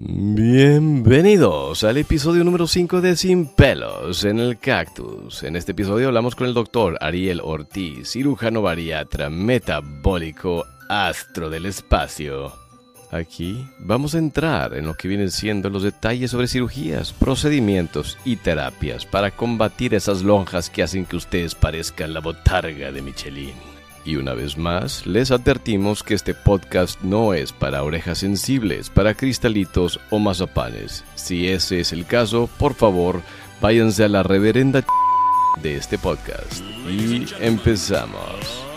Bienvenidos al episodio número 5 de Sin pelos en el cactus. En este episodio hablamos con el doctor Ariel Ortiz, cirujano bariatra metabólico astro del espacio. Aquí vamos a entrar en lo que vienen siendo los detalles sobre cirugías, procedimientos y terapias para combatir esas lonjas que hacen que ustedes parezcan la botarga de Michelin. Y una vez más, les advertimos que este podcast no es para orejas sensibles, para cristalitos o mazapanes. Si ese es el caso, por favor, váyanse a la reverenda de este podcast. Y empezamos.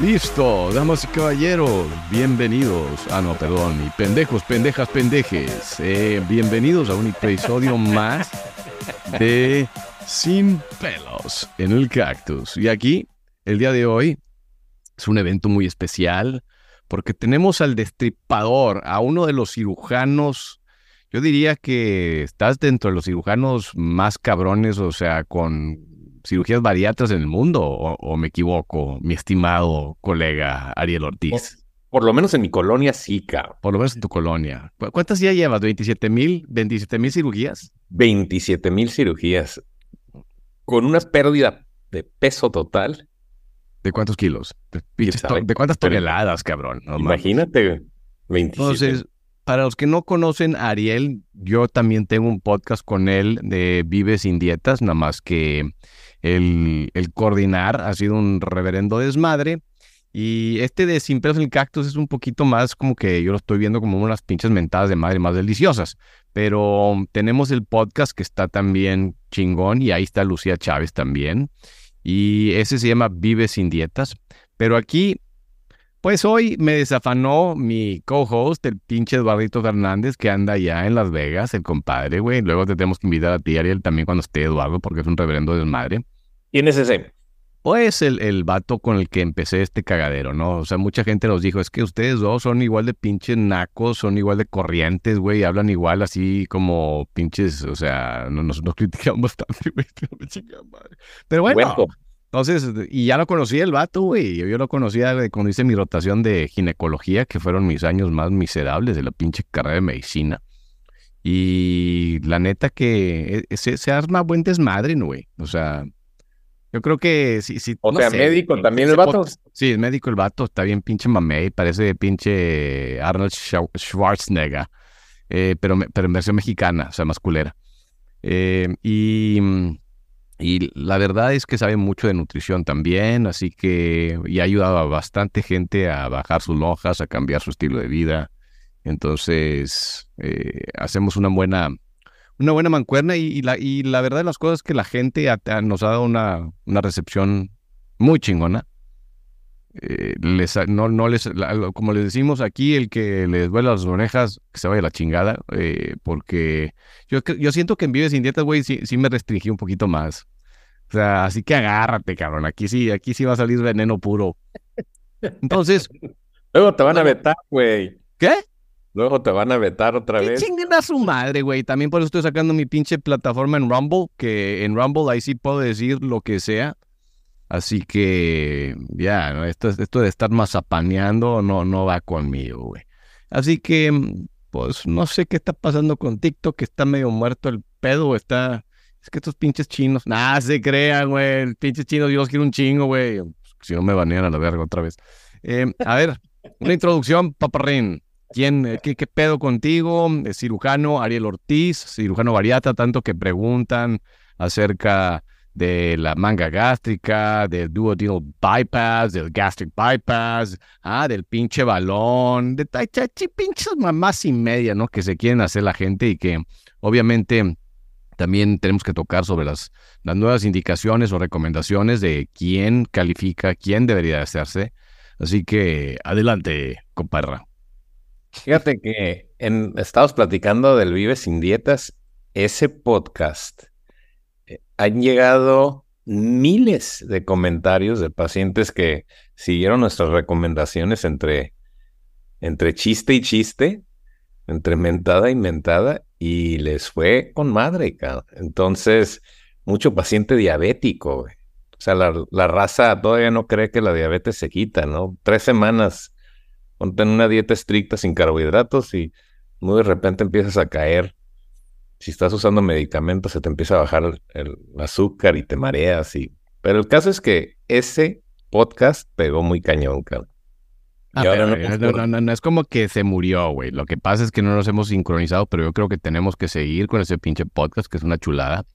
Listo, damas y caballeros, bienvenidos. Ah, no, perdón, y pendejos, pendejas, pendejes. Eh, bienvenidos a un episodio más de sin pelos en el cactus. Y aquí, el día de hoy, es un evento muy especial porque tenemos al destripador, a uno de los cirujanos, yo diría que estás dentro de los cirujanos más cabrones, o sea, con cirugías bariatras en el mundo, o, me equivoco, mi estimado colega Ariel Ortiz. Por, lo menos en mi colonia sí, cabrón. Por lo menos en tu colonia. ¿Cuántas ya llevas? ¿27 mil? ¿27 mil cirugías? 27 mil cirugías con una pérdida de peso total. ¿De cuántos kilos? ¿De, cuántas toneladas, cabrón? imagínate, 27. Entonces, para los que no conocen a Ariel, yo también tengo un podcast con él de Vive sin dietas, nada más que el, el coordinar ha sido un reverendo desmadre. Y este de Sin pelos en el cactus es un poquito más como que yo lo estoy viendo como unas pinches mentadas de madre más deliciosas. Pero tenemos el podcast que está también chingón y ahí está Lucía Chávez también. Y ese se llama Vive sin dietas. Pero aquí, pues hoy me desafanó mi co-host, el pinche Eduardito Fernández, que anda allá en Las Vegas, el compadre, güey. Luego te tenemos que invitar a ti, Ariel, también cuando esté Eduardo, porque es un reverendo desmadre. ¿Quién es ese? Pues el, el vato con el que empecé este cagadero, ¿no? O sea, mucha gente nos dijo, es que ustedes dos son igual de pinches nacos, son igual de corrientes, güey, hablan igual así como pinches, o sea, nos, nos critican bastante, güey, pero bueno. Entonces, y ya lo conocí el vato, güey. Yo, yo lo conocía cuando hice mi rotación de ginecología, que fueron mis años más miserables de la pinche carrera de medicina. Y la neta que e, se, se arma buen desmadre, güey. O sea, yo creo que sí, sí. O sea, médico también el vato. Sí, es médico el vato, está bien pinche mamey, parece pinche Arnold Schwarzenegger, eh, pero, pero en versión mexicana, o sea, masculera. Eh, y, y la verdad es que sabe mucho de nutrición también, así que y ha ayudado a bastante gente a bajar sus lonjas, a cambiar su estilo de vida. Entonces, eh, hacemos una buena una buena mancuerna y, la, y la verdad de las cosas es que la gente nos ha dado una, una recepción muy chingona. Eh, les, no, no les, como les decimos aquí, el que les duele las orejas, que se vaya la chingada, eh, porque yo, yo siento que en Vives sin Dietas, güey, sí, sí, me restringí un poquito más. O sea, así que agárrate, cabrón, aquí sí, aquí sí va a salir veneno puro. Entonces... Luego te van a vetar, güey. ¿Qué? Luego te van a vetar otra vez. Chinguen a su madre, güey. También por eso estoy sacando mi pinche plataforma en Rumble, que en Rumble ahí sí puedo decir lo que sea. Así que, ya, esto, esto de estar mazapaneando no, no va conmigo, güey. Así que, pues, no sé qué está pasando con TikTok, que está medio muerto el pedo, está... Es que estos pinches chinos, nada se crean, güey. Pinches chinos, Dios quiere un chingo, güey. Si no me banean a la verga otra vez. Eh, a ver, una introducción, paparrín. ¿Quién, eh, qué, pedo contigo? Es cirujano Ariel Ortiz, cirujano bariata, tanto que preguntan acerca de la manga gástrica, del duodenal bypass, del gastric bypass, ah, del pinche balón, de pinches mamás y media, ¿no? Que se quieren hacer la gente y que obviamente también tenemos que tocar sobre las, nuevas indicaciones o recomendaciones de quién califica, quién debería hacerse. Así que adelante, compadre. Fíjate que en, estamos platicando del Vive sin Dietas, ese podcast. Eh, han llegado miles de comentarios de pacientes que siguieron nuestras recomendaciones entre, entre chiste y chiste, entre mentada y mentada, y les fue con madre, Entonces, mucho paciente diabético, O sea, la, raza todavía no cree que la diabetes se quita, ¿no? Tres semanas ponte en una dieta estricta sin carbohidratos y muy de repente empiezas a caer. Si estás usando medicamentos, se te empieza a bajar el, azúcar y te mareas. Y... Pero el caso es que ese podcast pegó muy cañón, cabrón. Ah, no, no, no, es como que se murió, güey. Lo que pasa es que no nos hemos sincronizado, pero yo creo que tenemos que seguir con ese pinche podcast, que es una chulada.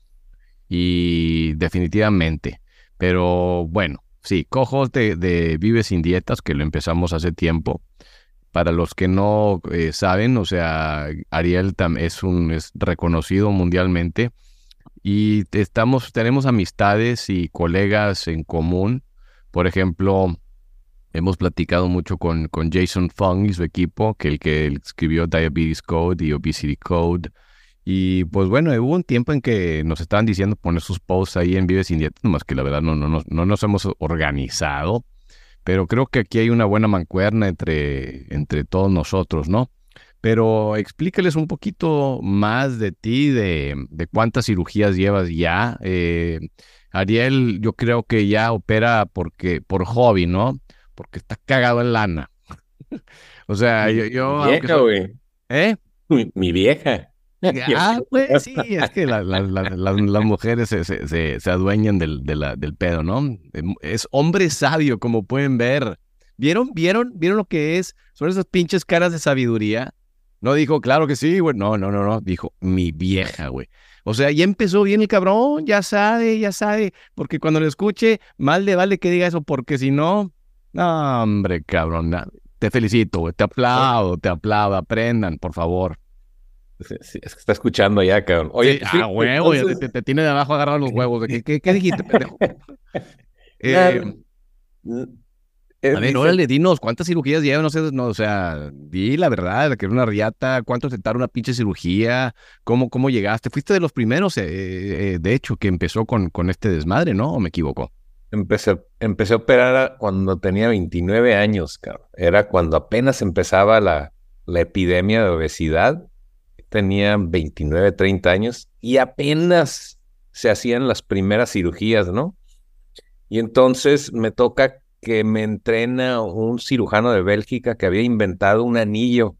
Y definitivamente. Pero bueno, sí, cojos de, de Vive sin Dietas, que lo empezamos hace tiempo. Para los que no eh, saben, o sea, Ariel es un es reconocido mundialmente y estamos, tenemos amistades y colegas en común. Por ejemplo, hemos platicado mucho con, con Jason Fung y su equipo, que el que escribió Diabetes Code y Obesity Code. Y pues bueno, hubo un tiempo en que nos estaban diciendo poner sus posts ahí en Vive Sin Dieta, más que la verdad no, no, no, no nos hemos organizado pero creo que aquí hay una buena mancuerna entre, entre todos nosotros, ¿no? Pero explícales un poquito más de ti, de, de cuántas cirugías llevas ya. Eh, Ariel, yo creo que ya opera porque, por hobby, ¿no? Porque está cagado en lana. o sea, yo... yo vieja, güey. ¿Eh? mi vieja. Ah, pues sí, es que las mujeres se, se, adueñan del, del pedo, ¿no? Em, es hombre sabio, como pueden ver. ¿Vieron? ¿Vieron? ¿Vieron lo que es? Son esas pinches caras de sabiduría. No dijo, claro que sí, güey. No, no, no, no. Dijo, mi vieja, güey. O sea, ya empezó bien el cabrón, ya sabe, ya sabe. Porque cuando lo escuche, mal le vale que diga eso, porque si no, no, hombre, cabrón. Te felicito, güey. Te aplaudo, te aplaudo. Aprendan, por favor es que está escuchando ya, cabrón. Oye, ah, huevo, te, tiene de abajo agarrado los huevos. ¿Qué, qué, dijiste, pendejo? eh, a ver, órale, dinos, ¿cuántas cirugías llevan? No sé, no, o sea, di la verdad, que era una riata, ¿cuánto te tardó una pinche cirugía? ¿Cómo, cómo llegaste? Fuiste de los primeros, eh, eh, de hecho, que empezó con, con este desmadre, ¿no? ¿O me equivoco? Empecé, empecé a operar cuando tenía 29 años, cabrón. Era cuando apenas empezaba la, la epidemia de obesidad tenía 29, 30 años y apenas se hacían las primeras cirugías, ¿no? Y entonces me toca que me entrena un cirujano de Bélgica que había inventado un anillo,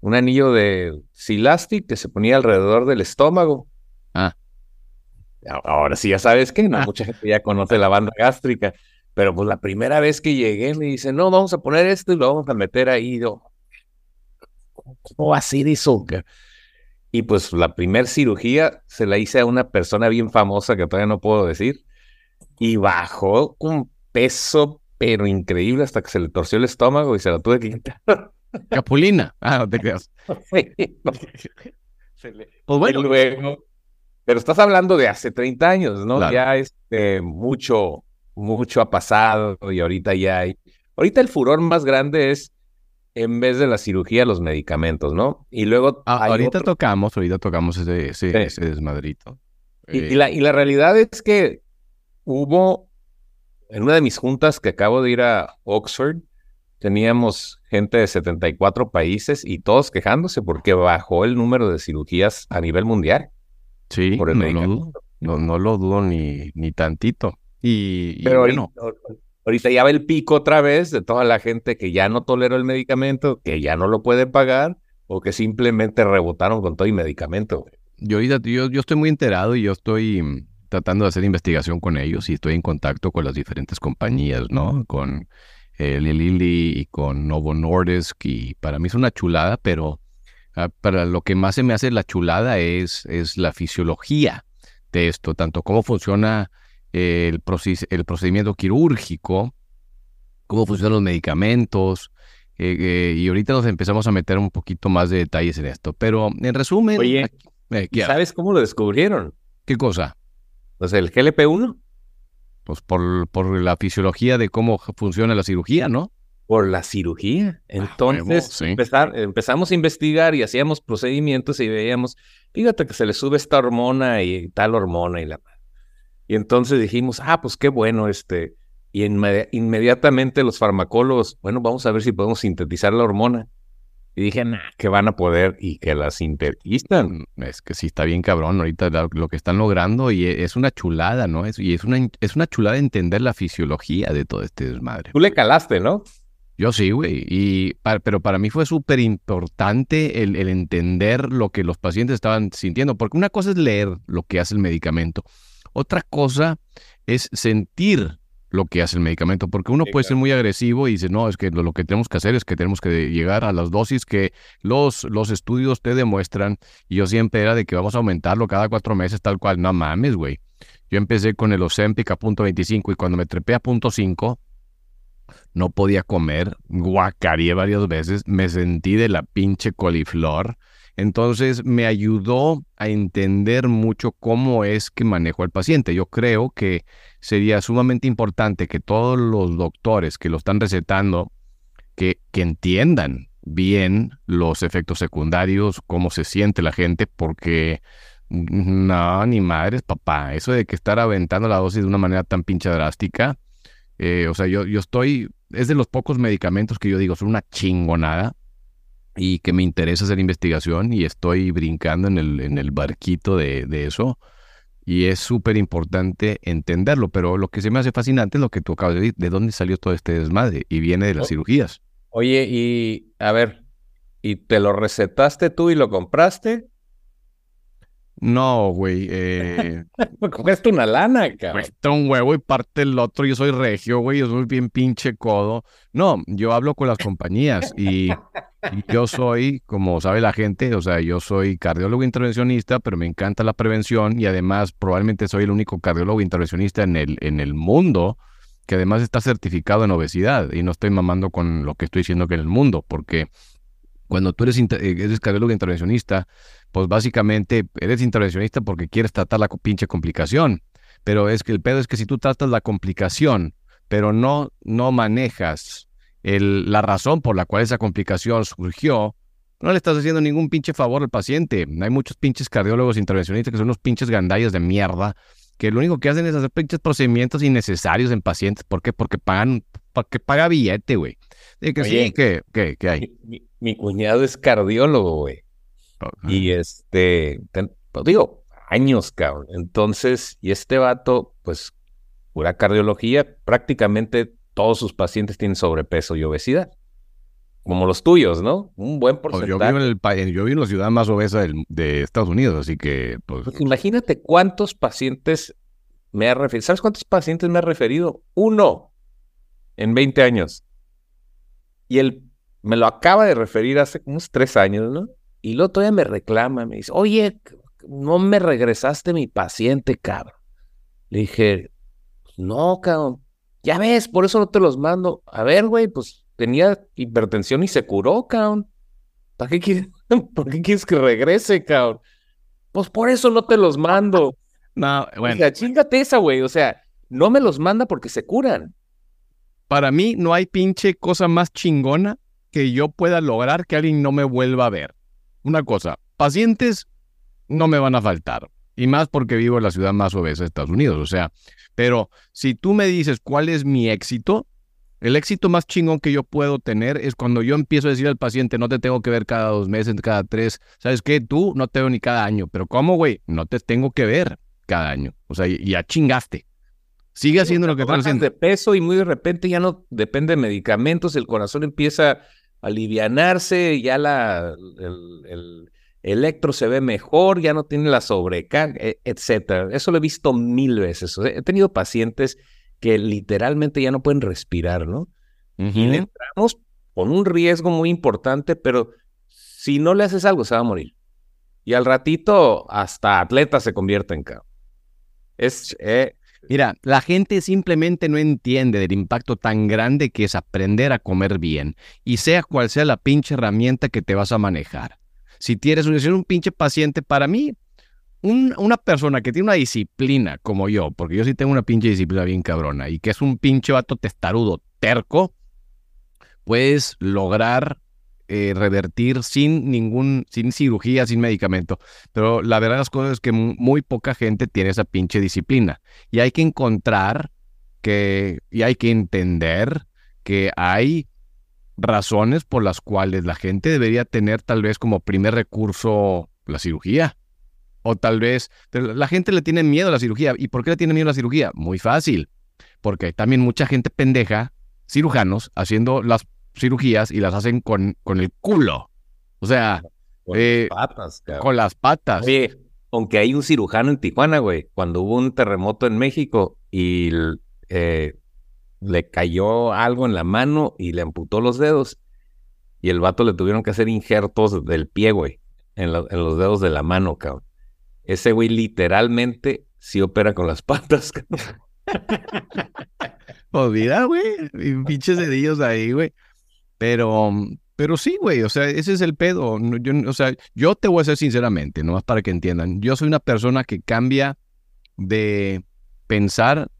un anillo de silastic que se ponía alrededor del estómago. Ah. Ahora sí ya sabes que no, ah. mucha gente ya conoce la banda gástrica, pero pues la primera vez que llegué me dice, no, vamos a poner esto y lo vamos a meter ahí. ¿Cómo va a ser eso? Y pues la primera cirugía se la hice a una persona bien famosa que todavía no puedo decir. Y bajó un peso, pero increíble, hasta que se le torció el estómago y se la tuve que quitar. Capulina. Ah, no te creas. Pues bueno. luego, pero estás hablando de hace 30 años, ¿no? Ya este, mucho, mucho ha pasado y ahorita ya hay. Ahorita el furor más grande es en vez de la cirugía, los medicamentos, ¿no? Y luego... Ah, ahorita tocamos, ahorita tocamos ese, ese, desmadrito. Y, y, la, y la realidad es que hubo, en una de mis juntas que acabo de ir a Oxford, teníamos gente de 74 países y todos quejándose porque bajó el número de cirugías a nivel mundial. Sí, por el no, no, no, lo dudo ni, ni tantito. Y, Pero bueno, Ahorita ya va el pico otra vez de toda la gente que ya no toleró el medicamento, que ya no lo puede pagar o que simplemente rebotaron con todo el medicamento. Yo, yo, yo estoy muy enterado y yo estoy mm, tratando de hacer investigación con ellos y estoy en contacto con las diferentes compañías, ¿no? Con eh, Lilly y con Novo Nordisk y para mí es una chulada, pero ah, para lo que más se me hace la chulada es, es la fisiología de esto, tanto cómo funciona el, el procedimiento quirúrgico, cómo funcionan los medicamentos, eh, eh, y ahorita nos empezamos a meter un poquito más de detalles en esto. Pero en resumen... Oye, eh, ¿sabes cómo lo descubrieron? ¿Qué cosa? Pues el GLP-1. Pues por, por la fisiología de cómo funciona la cirugía, ¿no? Por la cirugía. Ah, Entonces empezamos a investigar y hacíamos procedimientos y veíamos, fíjate que se le sube esta hormona y tal hormona y la y entonces dijimos, ah, pues qué bueno, este. Y inmediatamente los farmacólogos, bueno, vamos a ver si podemos sintetizar la hormona. Y dije, nah, que van a poder y que la sintetizan. Mm, es que sí está bien cabrón ahorita lo que están logrando y e, es una chulada, ¿no? Es, y es una, es una chulada entender la fisiología de todo este desmadre. Tú le calaste, ¿no? Yo sí, güey. Y pero para mí fue súper importante el, el, entender lo que los pacientes estaban sintiendo, porque una cosa es leer lo que hace el medicamento, otra cosa es sentir lo que hace el medicamento, porque uno puede ser muy agresivo y dice, no, es que lo, que tenemos que hacer es que tenemos que llegar a las dosis que los, los estudios te demuestran, y yo siempre era de que vamos a aumentarlo cada cuatro meses, tal cual, no mames, güey. Yo empecé con el Ozempic a punto 25 y cuando me trepé a punto 5, no podía comer, guacareé varias veces, me sentí de la pinche coliflor, entonces me ayudó a entender mucho cómo es que manejo al paciente. Yo creo que sería sumamente importante que todos los doctores que lo están recetando, que, que entiendan bien los efectos secundarios, cómo se siente la gente, porque no, ni madres, papá. Eso de que estar aventando la dosis de una manera tan pinche drástica, eh, o sea, yo, yo estoy, es de los pocos medicamentos que yo digo, son una chingonada y que me interesa hacer investigación y estoy brincando en el, en el barquito de, de eso. Y es súper importante entenderlo, pero lo que se me hace fascinante es lo que tú acabas de decir, de dónde salió todo este desmadre y viene de las cirugías. Oye, y a ver, ¿y te lo recetaste tú y lo compraste? No, güey. Eh, cuesta una lana, cabrón. Cuesta un huevo y parte el otro. Yo soy regio, güey. Yo soy bien pinche codo. No, yo hablo con las compañías y, yo soy, como sabe la gente, o sea, yo soy cardiólogo intervencionista, pero me encanta la prevención y además probablemente soy el único cardiólogo intervencionista en el, en el mundo que además está certificado en obesidad y no estoy mamando con lo que estoy diciendo que en el mundo, porque cuando tú eres, eres cardiólogo intervencionista, pues básicamente eres intervencionista porque quieres tratar la pinche complicación. Pero es que el pedo es que si tú tratas la complicación, pero no, no manejas el, la razón por la cual esa complicación surgió, no le estás haciendo ningún pinche favor al paciente. Hay muchos pinches cardiólogos intervencionistas que son unos pinches gandallas de mierda, que lo único que hacen es hacer pinches procedimientos innecesarios en pacientes. ¿Por qué? Porque pagan, porque paga billete, güey. que sí, ¿qué, qué, hay? Mi, mi, cuñado es cardiólogo, güey. Y este, pues digo, años, cabrón. Entonces, y este vato, pues, pura cardiología, prácticamente todos sus pacientes tienen sobrepeso y obesidad. Como los tuyos, ¿no? Un buen porcentaje. Yo vivo en, el, yo vivo en la ciudad más obesa de Estados Unidos, así que... Pues... pues imagínate cuántos pacientes me ha referido. ¿Sabes cuántos pacientes me ha referido? Uno en 20 años. Y él me lo acaba de referir hace unos tres años, ¿no? Y luego todavía me reclama, me dice, oye, no me regresaste mi paciente, cabrón. Le dije, no, cabrón, ya ves, por eso no te los mando. A ver, güey, pues tenía hipertensión y se curó, cabrón. ¿Para qué quieres, ¿por qué quieres que regrese, cabrón? Pues por eso no te los mando. No, bueno. O sea, chingate esa, güey. O sea, no me los manda porque se curan. Para mí no hay pinche cosa más chingona que yo pueda lograr que alguien no me vuelva a ver una cosa, pacientes no me van a faltar. Y más porque vivo en la ciudad más obesa de Estados Unidos. O sea, pero si tú me dices cuál es mi éxito, el éxito más chingón que yo puedo tener es cuando yo empiezo a decir al paciente, no te tengo que ver cada dos meses, cada tres. ¿Sabes qué? Tú no te veo ni cada año. Pero ¿cómo, güey? No te tengo que ver cada año. O sea, ya chingaste. Sigue haciendo lo que estás haciendo. de peso y muy de repente ya no depende de medicamentos, el corazón empieza alivianarse, ya la, el, electro se ve mejor, ya no tiene la sobrecarga, e, etcétera. Eso lo he visto mil veces. he tenido pacientes que literalmente ya no pueden respirar, ¿no? Y le entramos con un riesgo muy importante, pero si no le haces algo, se va a morir. Y al ratito, hasta atleta se convierte en cabrón. Es, eh, Mira, la gente simplemente no entiende del impacto tan grande que es aprender a comer bien, y sea cual sea la pinche herramienta que te vas a manejar. Si tienes un pinche paciente, para mí, una persona que tiene una disciplina como yo, porque yo sí tengo una pinche disciplina bien cabrona, y que es un pinche vato testarudo, terco, puedes lograr eh, revertir sin ningún, sin cirugía, sin medicamento. Pero la verdad las cosas es que muy poca gente tiene esa pinche disciplina. Y hay que encontrar que, y hay que entender que hay razones por las cuales la gente debería tener tal vez como primer recurso la cirugía. O tal vez la gente le tiene miedo a la cirugía. ¿Y por qué le tiene miedo a la cirugía? Muy fácil. Porque hay también mucha gente pendeja, cirujanos, haciendo las cirugías y las hacen con, con el culo. O sea, Con Eh, las patas, cabrón. con las patas. Oye, aunque hay un cirujano en Tijuana, güey, cuando hubo un terremoto en México y eh, le cayó algo en la mano y le amputó los dedos. Y el vato le tuvieron que hacer injertos del pie, güey, en, lo- en los dedos de la mano, cabrón. Ese güey literalmente sí opera con las patas, cabrón. Pues mira, güey, pinches dedillos ahí, güey. Pero, pero sí, güey, o sea, ese es el pedo. Yo, o sea, yo te voy a decir sinceramente, nomás para que entiendan. Yo soy una persona que cambia de pensar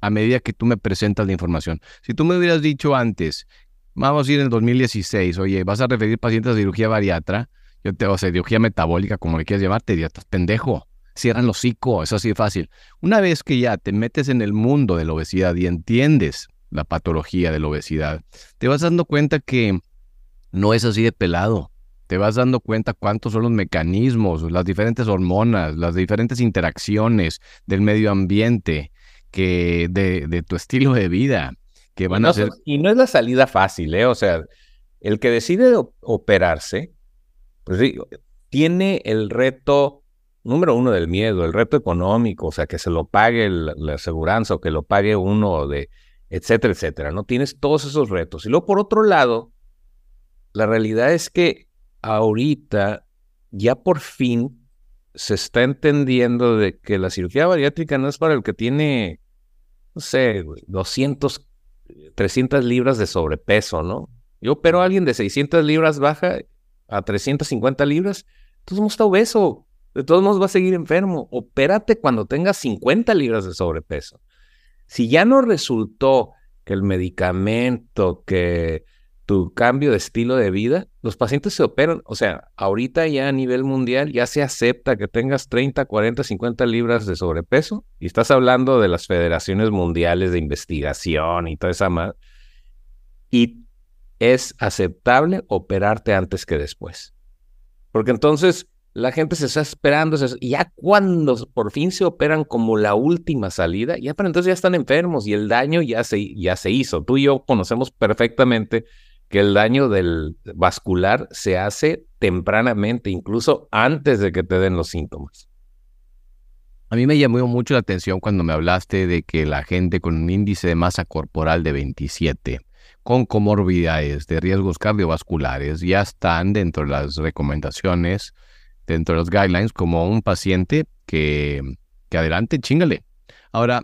a medida que tú me presentas la información. Si tú me hubieras dicho antes, vamos a ir en el 2016, oye, vas a referir pacientes a cirugía bariatra, yo te, o sea, cirugía metabólica, como le quieras llamar, te diría, estás pendejo. Cierran los hocico, es así de fácil. Una vez que ya te metes en el mundo de la obesidad y entiendes la patología de la obesidad, te vas dando cuenta que no es así de pelado. Te vas dando cuenta cuántos son los mecanismos, las diferentes hormonas, las diferentes interacciones del medio ambiente, que de, de tu estilo de vida, que van a ser... y no es la salida fácil, ¿eh? O sea, el que decide operarse, pues sí, tiene el reto número uno del miedo, el reto económico, o sea, que se lo pague el- la aseguranza o que lo pague uno de, etcétera, etcétera, ¿no? Tienes todos esos retos. Y luego, por otro lado, la realidad es que ahorita ya por fin se está entendiendo de que la cirugía bariátrica no es para el que tiene, no sé, güey, 200, 300 libras de sobrepeso, ¿no? Yo opero a alguien de 600 libras baja a 350 libras, todos modos está obeso, de todos modos va a seguir enfermo. Opérate cuando tengas 50 libras de sobrepeso. Si ya no resultó que el medicamento, que tu cambio de estilo de vida, los pacientes se operan. O sea, ahorita ya a nivel mundial ya se acepta que tengas 30, 40, 50 libras de sobrepeso y estás hablando de las federaciones mundiales de investigación y toda esa madre. Y es aceptable operarte antes que después. Porque entonces la gente se está esperando ya cuando por fin se operan como la última salida, ya para entonces ya están enfermos y el daño ya se, ya se hizo. Tú y yo conocemos perfectamente que el daño del vascular se hace tempranamente, incluso antes de que te den los síntomas. A mí me llamó mucho la atención cuando me hablaste de que la gente con un índice de masa corporal de 27, con comorbilidades de riesgos cardiovasculares, ya están dentro de las recomendaciones, dentro de los guidelines, como un paciente que, que adelante, chingale. Ahora,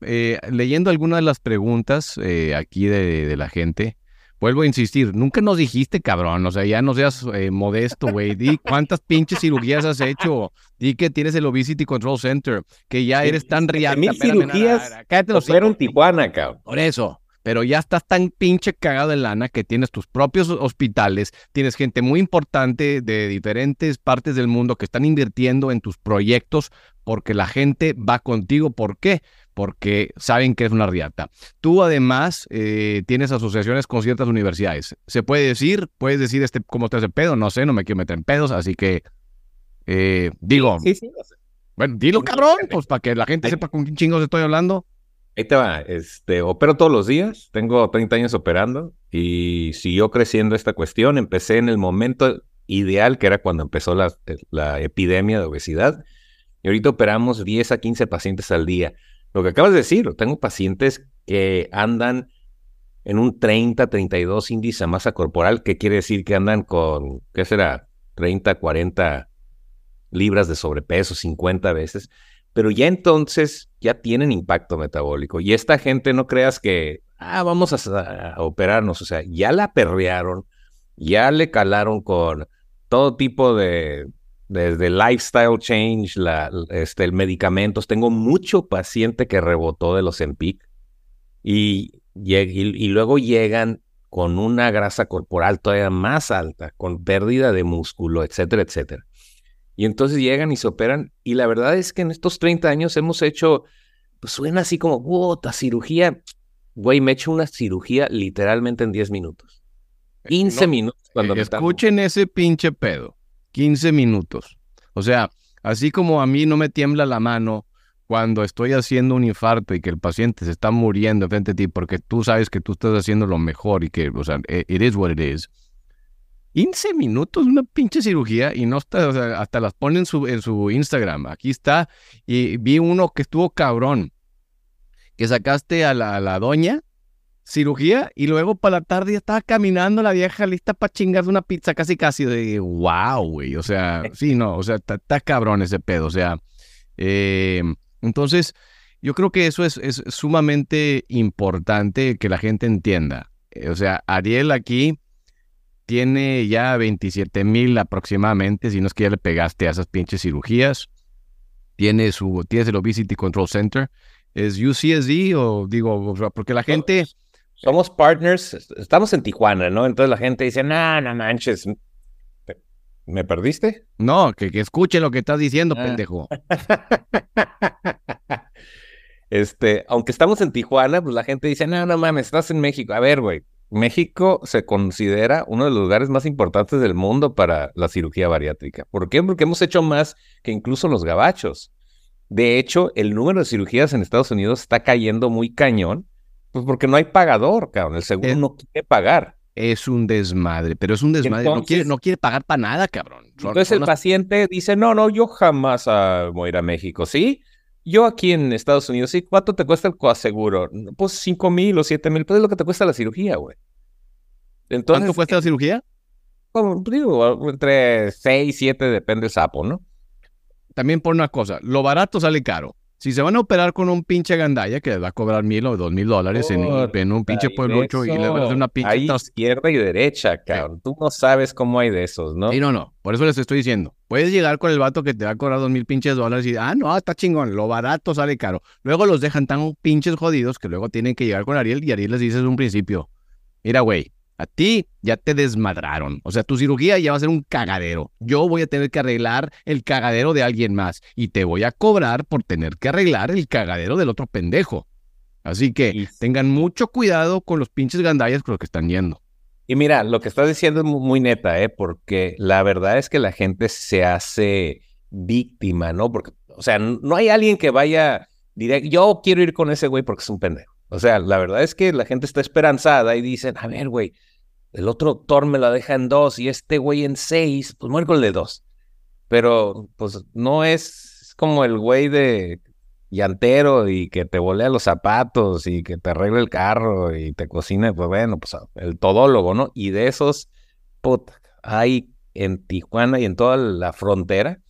eh, leyendo algunas de las preguntas eh, aquí de, de la gente, Vuelvo a insistir, nunca nos dijiste, cabrón, o sea, ya no seas eh, modesto, güey. Di cuántas pinches cirugías has hecho. Di que tienes el Obesity Control Center, que ya eres tan riata. mil cirugías hocico. Tijuana, cabrón. Por eso. Pero ya estás tan pinche cagado de lana que tienes tus propios hospitales, tienes gente muy importante de diferentes partes del mundo que están invirtiendo en tus proyectos porque la gente va contigo. ¿Por qué? Porque saben que es una riata. Tú además eh, tienes asociaciones con ciertas universidades. ¿Se puede decir? ¿Puedes decir este cómo te hace pedo? No sé, no me quiero meter en pedos, así que eh, digo, Sí, sí. bueno, dilo cabrón, pues para que la gente sepa con quién chingos estoy hablando. Ahí te va, este, opero todos los días, tengo 30 años operando y siguió creciendo esta cuestión. Empecé en el momento ideal, que era cuando empezó la, la epidemia de obesidad, y ahorita operamos 10 a 15 pacientes al día. Lo que acabas de decir, tengo pacientes que andan en un 30, 32 índice de masa corporal, que quiere decir que andan con, ¿qué será? 30, 40 libras de sobrepeso, 50 veces pero ya entonces ya tienen impacto metabólico. Y esta gente no creas que, ah, vamos a, operarnos, o sea, ya la perrearon, ya le calaron con todo tipo de, desde lifestyle change, la, este, el medicamentos. Tengo mucho paciente que rebotó de los Empic y, y, y luego llegan con una grasa corporal todavía más alta, con pérdida de músculo, etcétera, etcétera. Y entonces llegan y se operan. Y la verdad es que en estos 30 años hemos hecho, pues suena así como, puta, cirugía. Güey, me he hecho una cirugía literalmente en 10 minutos. 15 no, minutos cuando eh, Escuchen me ese pinche pedo. 15 minutos. O sea, así como a mí no me tiembla la mano cuando estoy haciendo un infarto y que el paciente se está muriendo frente a ti porque tú sabes que tú estás haciendo lo mejor y que, o sea, e, it is what it is. 15 minutos, una pinche cirugía y no está, o sea, hasta las pone en su, en su Instagram. Aquí está. Y vi uno que estuvo cabrón, que sacaste a la, a la doña cirugía y luego para la tarde ya estaba caminando la vieja lista para chingar una pizza casi casi de wow, güey. O sea, sí, no, o sea, está cabrón ese pedo. O sea, eh, entonces, yo creo que eso es, es sumamente importante que la gente entienda. Eh, o sea, Ariel aquí tiene ya 27 mil aproximadamente, si no es que ya le pegaste a esas pinches cirugías. Tiene su, tienes el Obesity Control Center. ¿Es UCSD o digo, porque la gente... Somos partners, estamos en Tijuana, ¿no? Entonces la gente dice, no, no manches, ¿me perdiste? No, que, que escuche lo que estás diciendo, ah. pendejo. este, aunque estamos en Tijuana, pues la gente dice, no, no mames, estás en México. A ver, güey, México se considera uno de los lugares más importantes del mundo para la cirugía bariátrica. ¿Por qué? Porque hemos hecho más que incluso los gabachos. De hecho, el número de cirugías en Estados Unidos está cayendo muy cañón pues porque no hay pagador, cabrón. El seguro no quiere pagar. Es un desmadre, pero es un desmadre. no, quiere, no quiere pagar para nada, cabrón. entonces el paciente dice, no, no, yo jamás ah, voy a ir a México, ¿sí? Yo aquí en Estados Unidos, ¿sí? ¿Cuánto te cuesta el coaseguro? Pues cinco mil o siete mil, pues es lo que te cuesta la cirugía, güey. Entonces, ¿Cuánto cuesta la cirugía? Como digo, entre seis, siete, depende del sapo, ¿no? También por una cosa, lo barato sale caro. Si se van a operar con un pinche gandalla que les va a cobrar mil o dos mil dólares en, un pinche pueblucho y le va a hacer una pinche... Hay izquierda y derecha, cabrón. Tú no sabes cómo hay de esos, ¿no? Sí, no, no. Por eso les estoy diciendo. Puedes llegar con el vato que te va a cobrar dos mil pinches dólares y, ah, no, está chingón, lo barato sale caro. Luego los dejan tan pinches jodidos que luego tienen que llegar con Ariel y Ariel les dice desde un principio, mira, güey, a ti ya te desmadraron. O sea, tu cirugía ya va a ser un cagadero. Yo voy a tener que arreglar el cagadero de alguien más y te voy a cobrar por tener que arreglar el cagadero del otro pendejo. Así que tengan mucho cuidado con los pinches gandallas con los que están yendo. Y mira, lo que estás diciendo es muy, neta, ¿eh? Porque la verdad es que la gente se hace víctima, ¿no? Porque, o sea, no hay alguien que vaya directo, yo quiero ir con ese güey porque es un pendejo. O sea, la verdad es que la gente está esperanzada y dicen, a ver, güey, el otro Thor me la deja en dos y este güey en seis, pues muero con el de dos. Pero pues no es como el güey de llantero y que te volea los zapatos y que te arregle el carro y te cocina, pues bueno, pues el todólogo, ¿no? Y de esos, puta, hay en Tijuana y en toda la frontera.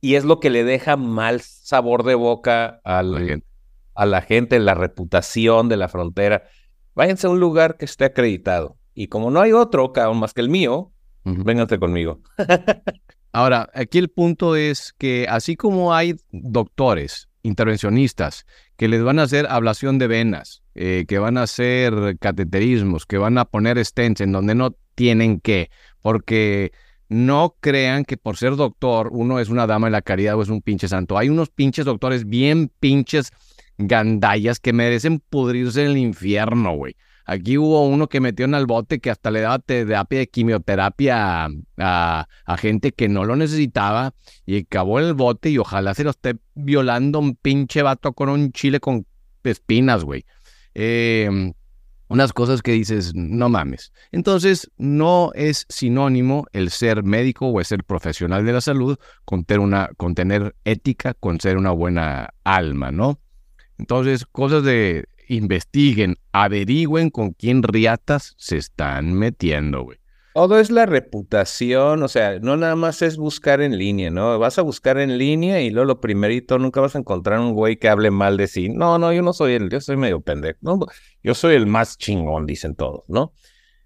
Y es lo que le deja mal sabor de boca a la gente, la reputación de la frontera. Váyanse a un lugar que esté acreditado. Y como no hay otro aún más que el mío, véngate conmigo. Ahora, aquí el punto es que así como hay doctores, intervencionistas, que les van a hacer ablación de venas, eh, que van a hacer cateterismos, que van a poner stents en donde no tienen que, porque no crean que por ser doctor uno es una dama de la caridad o es un pinche santo. Hay unos pinches doctores bien pinches gandallas que merecen pudrirse en el infierno, güey. Aquí hubo uno que metió en el bote que hasta le daba terapia de quimioterapia a, gente que no lo necesitaba y acabó en el bote y ojalá se lo esté violando un pinche vato con un chile con espinas, güey. Em, unas cosas que dices, no mames. Entonces, no es sinónimo el ser médico o el ser profesional de la salud con tener, una, con tener ética, con ser una buena alma, ¿no? Entonces, cosas de investiguen, averigüen con quién riatas se están metiendo, güey. Todo es la reputación, o sea, no nada más es buscar en línea, ¿no? Vas a buscar en línea y luego lo primerito, nunca vas a encontrar un güey que hable mal de sí. No, no, yo no soy el, yo soy medio pendejo. No, yo soy el más chingón, dicen todos, ¿no?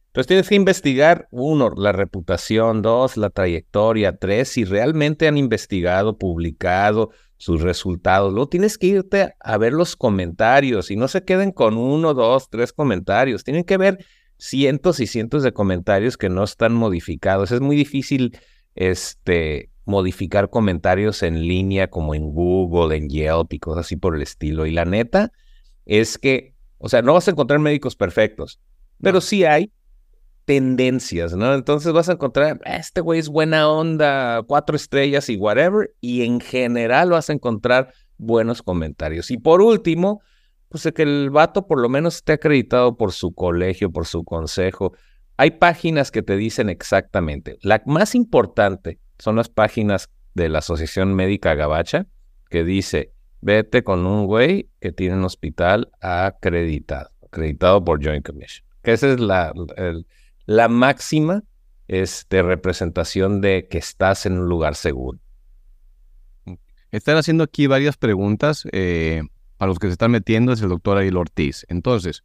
Entonces tienes que investigar, uno, la reputación, dos, la trayectoria, tres, si realmente han investigado, publicado, sus resultados. Luego tienes que irte a ver los comentarios y no se queden con uno, dos, tres comentarios. Tienen que ver cientos y cientos de comentarios que no están modificados. Es muy difícil este, modificar comentarios en línea como en Google, en Yelp y cosas así por el estilo. Y la neta es que, o sea, no vas a encontrar médicos perfectos, pero sí hay tendencias, ¿no? Entonces vas a encontrar, este güey es buena onda, cuatro estrellas y whatever, y en general vas a encontrar buenos comentarios. Y por último, pues que el vato por lo menos esté acreditado por su colegio, por su consejo. Hay páginas que te dicen exactamente. La más importante son las páginas de la Asociación Médica Gabacha, que dice, vete con un güey que tiene un hospital acreditado, acreditado por Joint Commission. Que esa es la, la máxima este, representación de que estás en un lugar seguro. Están haciendo aquí varias preguntas eh, para los que se están metiendo, es el doctor Ariel Ortiz. Entonces,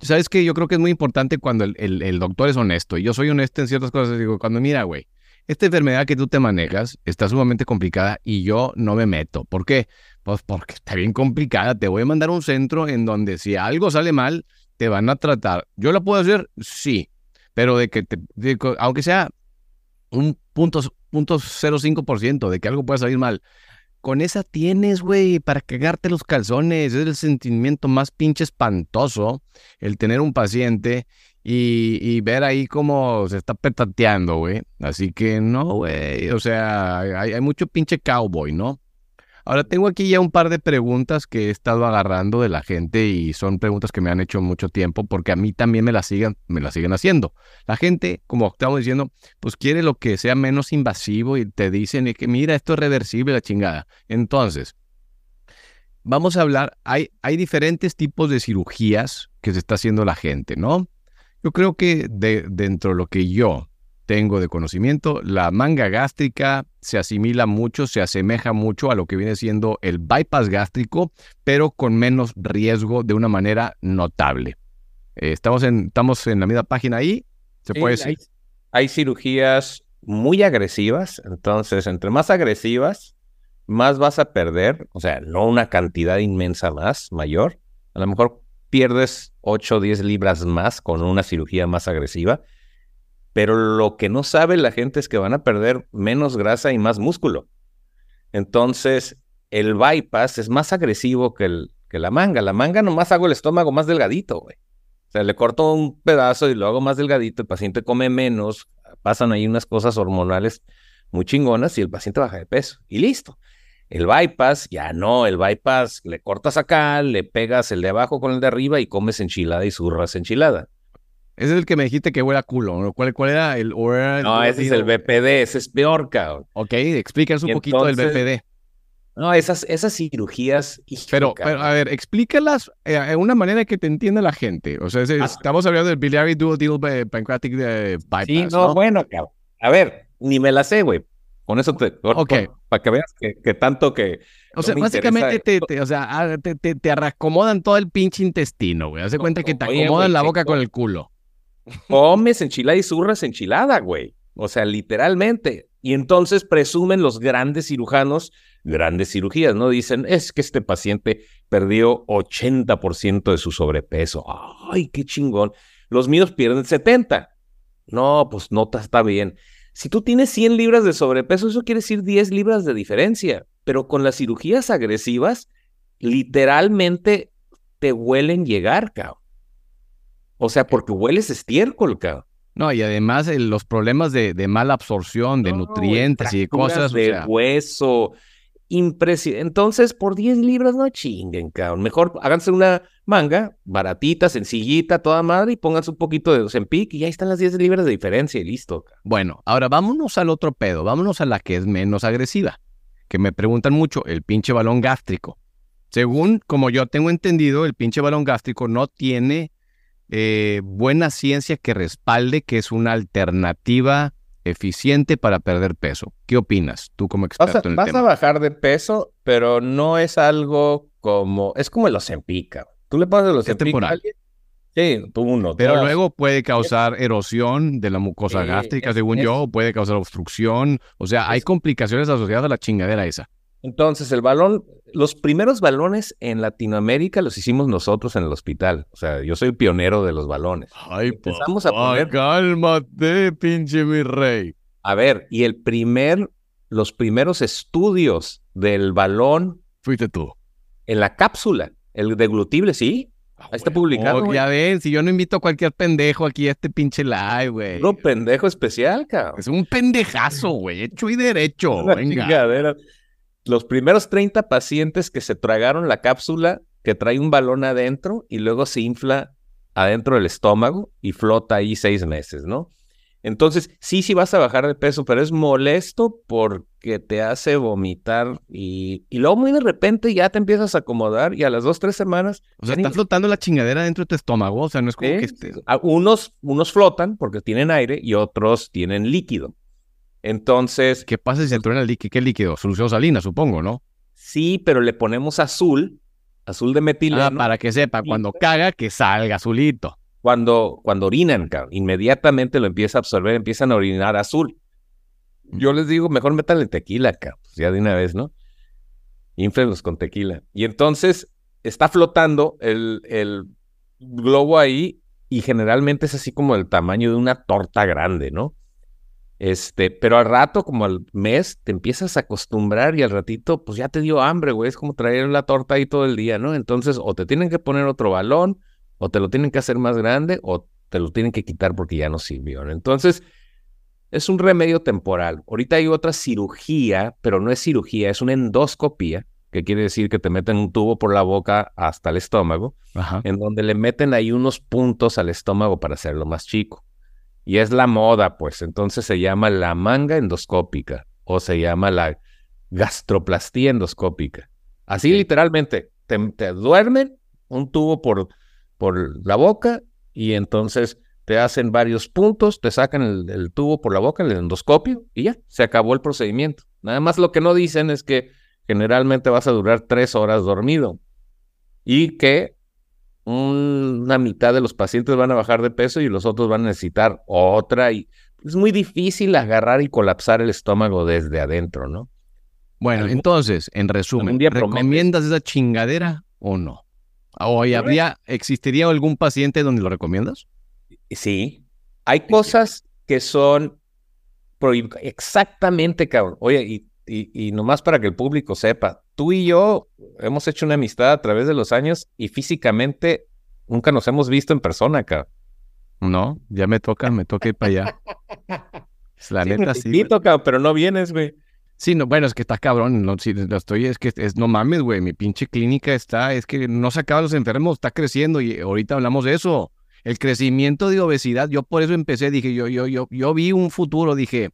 ¿sabes qué? Yo creo que es muy importante cuando el, el, doctor es honesto. Y yo soy honesto en ciertas cosas. Digo, cuando mira, güey, esta enfermedad que tú te manejas está sumamente complicada y yo no me meto. ¿Por qué? Pues porque está bien complicada. Te voy a mandar a un centro en donde si algo sale mal, te van a tratar. ¿Yo la puedo hacer? Sí pero de que, te, aunque sea un punto, punto 0.5% de que algo pueda salir mal, con esa tienes, güey, para cagarte los calzones. Es el sentimiento más pinche espantoso el tener un paciente y, y ver ahí cómo se está petateando, güey. Así que no, güey. O sea, hay mucho pinche cowboy, ¿no? Ahora tengo aquí ya un par de preguntas que he estado agarrando de la gente y son preguntas que me han hecho mucho tiempo porque a mí también me las siguen, me las siguen haciendo. La gente, como estamos diciendo, pues quiere lo que sea menos invasivo y te dicen que mira, esto es reversible la chingada. Entonces, vamos a hablar, hay, hay diferentes tipos de cirugías que se está haciendo la gente, ¿no? Yo creo que de, dentro de lo que yo tengo de conocimiento, la manga gástrica se asimila mucho, se asemeja mucho a lo que viene siendo el bypass gástrico, pero con menos riesgo de una manera notable. Eh, estamos, en, estamos en la misma página ahí. Se puede hay, hay cirugías muy agresivas, entonces entre más agresivas, más vas a perder, o sea, no una cantidad inmensa más, mayor. A lo mejor pierdes 8 o 10 libras más con una cirugía más agresiva, pero lo que no sabe la gente es que van a perder menos grasa y más músculo. Entonces, el bypass es más agresivo que, el, que la manga. La manga nomás hago el estómago más delgadito, güey. O sea, le corto un pedazo y lo hago más delgadito, el paciente come menos, pasan ahí unas cosas hormonales muy chingonas y el paciente baja de peso. Y listo. El bypass, ya no, el bypass le cortas acá, le pegas el de abajo con el de arriba y comes enchilada y zurras enchilada. Ese es el que me dijiste que huele a culo. ¿Cuál, cuál era el...? no, ese es el BPD. Ese es peor, cabrón. Ok, explícanos un poquito del BPD. No, esas, esas cirugías... pero, pero, a ver, explícalas de eh, una manera que te entienda la gente. O sea, ah. estamos hablando del biliary dual deal pancreatic eh, bypass, Sí, no, bueno, cabrón. A ver, ni me la sé, güey. Con eso te... Ok. Para que veas que, tanto que... O sea, básicamente te, o sea, ah, te, te, te, acomodan todo el pinche intestino, güey. Haz cuenta que te acomodan la boca con el culo. Comes enchilada y zurras enchilada, güey. O sea, literalmente. Y entonces presumen los grandes cirujanos, grandes cirugías, ¿no? Dicen, es que este paciente perdió 80% de su sobrepeso. Ay, qué chingón. Los míos pierden 70. No, pues no está bien. Si tú tienes 100 libras de sobrepeso, eso quiere decir 10 libras de diferencia. Pero con las cirugías agresivas, literalmente te huelen llegar, cabrón. O sea, porque hueles estiércol, cabrón. No, y además eh, los problemas de, mala absorción de nutrientes y de cosas. De hueso. Impresionante. Entonces, por 10 libras no chinguen, cabrón. Mejor háganse una manga baratita, sencillita, toda madre y pónganse un poquito de Ozempic y ahí están las 10 libras de diferencia y listo. Bueno, ahora vámonos al otro pedo. Vámonos a la que es menos agresiva. Que me preguntan mucho, el pinche balón gástrico. Según como yo tengo entendido, el pinche balón gástrico no tiene eh, buena ciencia que respalde que es una alternativa eficiente para perder peso. ¿Qué opinas tú como experto vas a, en el vas a bajar de peso, pero no es algo como... Es como el Ozempic. Tú le pasas el Ozempic a alguien... Sí, tú uno. Pero luego puede causar erosión de la mucosa gástrica, según yo, puede causar obstrucción. O sea, hay complicaciones asociadas a la chingadera esa. Entonces, el balón, los primeros balones en Latinoamérica los hicimos nosotros en el hospital. O sea, yo soy pionero de los balones. Ay, Empezamos a poner... cálmate, pinche mi rey. A ver, y el primer, los primeros estudios del balón. Fuiste tú. En la cápsula, el deglutible, sí. Ah, Ahí está publicado. Oh, ya ven, si yo no invito a cualquier pendejo aquí a este pinche live, güey. Un pendejo especial, cabrón. Es un pendejazo, güey. Hecho y derecho. Venga. Los primeros 30 pacientes que se tragaron la cápsula que trae un balón adentro y luego se infla adentro del estómago y flota ahí seis meses, ¿no? Entonces, sí, sí vas a bajar de peso, pero es molesto porque te hace vomitar y, y luego muy de repente ya te empiezas a acomodar y a las dos, tres semanas... O sea, está flotando la chingadera dentro de tu estómago, o sea, no es como que... Esté... Unos, unos flotan porque tienen aire y otros tienen líquido. Entonces... ¿Qué pasa si se en el líquido? ¿Qué líquido? Solución salina, supongo, ¿no? Sí, pero le ponemos azul, azul de metileno. Ah, para que sepa, cuando caga, que salga azulito cuando, cuando orinan, inmediatamente lo empieza a absorber, empiezan a orinar azul. Yo les digo, mejor métanle tequila, acá, pues ya de una vez, ¿no? Inflenlos con tequila. Y entonces está flotando el, el globo ahí y generalmente es así como el tamaño de una torta grande, ¿no? Este, pero al rato, como al mes, te empiezas a acostumbrar y al ratito, pues ya te dio hambre, güey. Es como traer la torta ahí todo el día, ¿no? Entonces, o te tienen que poner otro balón, o te lo tienen que hacer más grande o te lo tienen que quitar porque ya no sirvió. Entonces, es un remedio temporal. Ahorita hay otra cirugía, pero no es cirugía, es una endoscopía, que quiere decir que te meten un tubo por la boca hasta el estómago, en donde le meten ahí unos puntos al estómago para hacerlo más chico. Y es la moda, pues. Entonces se llama la manga endoscópica o se llama la gastroplastía endoscópica. Así literalmente, te, te duermen un tubo por por la boca y entonces te hacen varios puntos, te sacan el, tubo por la boca, el endoscopio y ya, se acabó el procedimiento. Nada más lo que no dicen es que generalmente vas a durar tres horas dormido y que una mitad de los pacientes van a bajar de peso y los otros van a necesitar otra y es muy difícil agarrar y colapsar el estómago desde adentro, ¿no? Bueno, entonces, en resumen, ¿recomiendas esa chingadera o no? ¿O habría, existiría algún paciente donde lo recomiendas? Sí. Hay cosas que son exactamente, cabrón. Oye, y, y, nomás para que el público sepa, tú y yo hemos hecho una amistad a través de los años y físicamente nunca nos hemos visto en persona, cabrón. No, ya me toca, me toca ir para allá. La neta sí. pero no vienes, güey. Sí, no, bueno, es que está cabrón, no, si lo estoy, es que es, no mames, güey, mi pinche clínica está, es que no se acaban los enfermos, está creciendo y ahorita hablamos de eso. El crecimiento de obesidad, yo por eso empecé, dije, yo, yo, yo, yo vi un futuro, dije,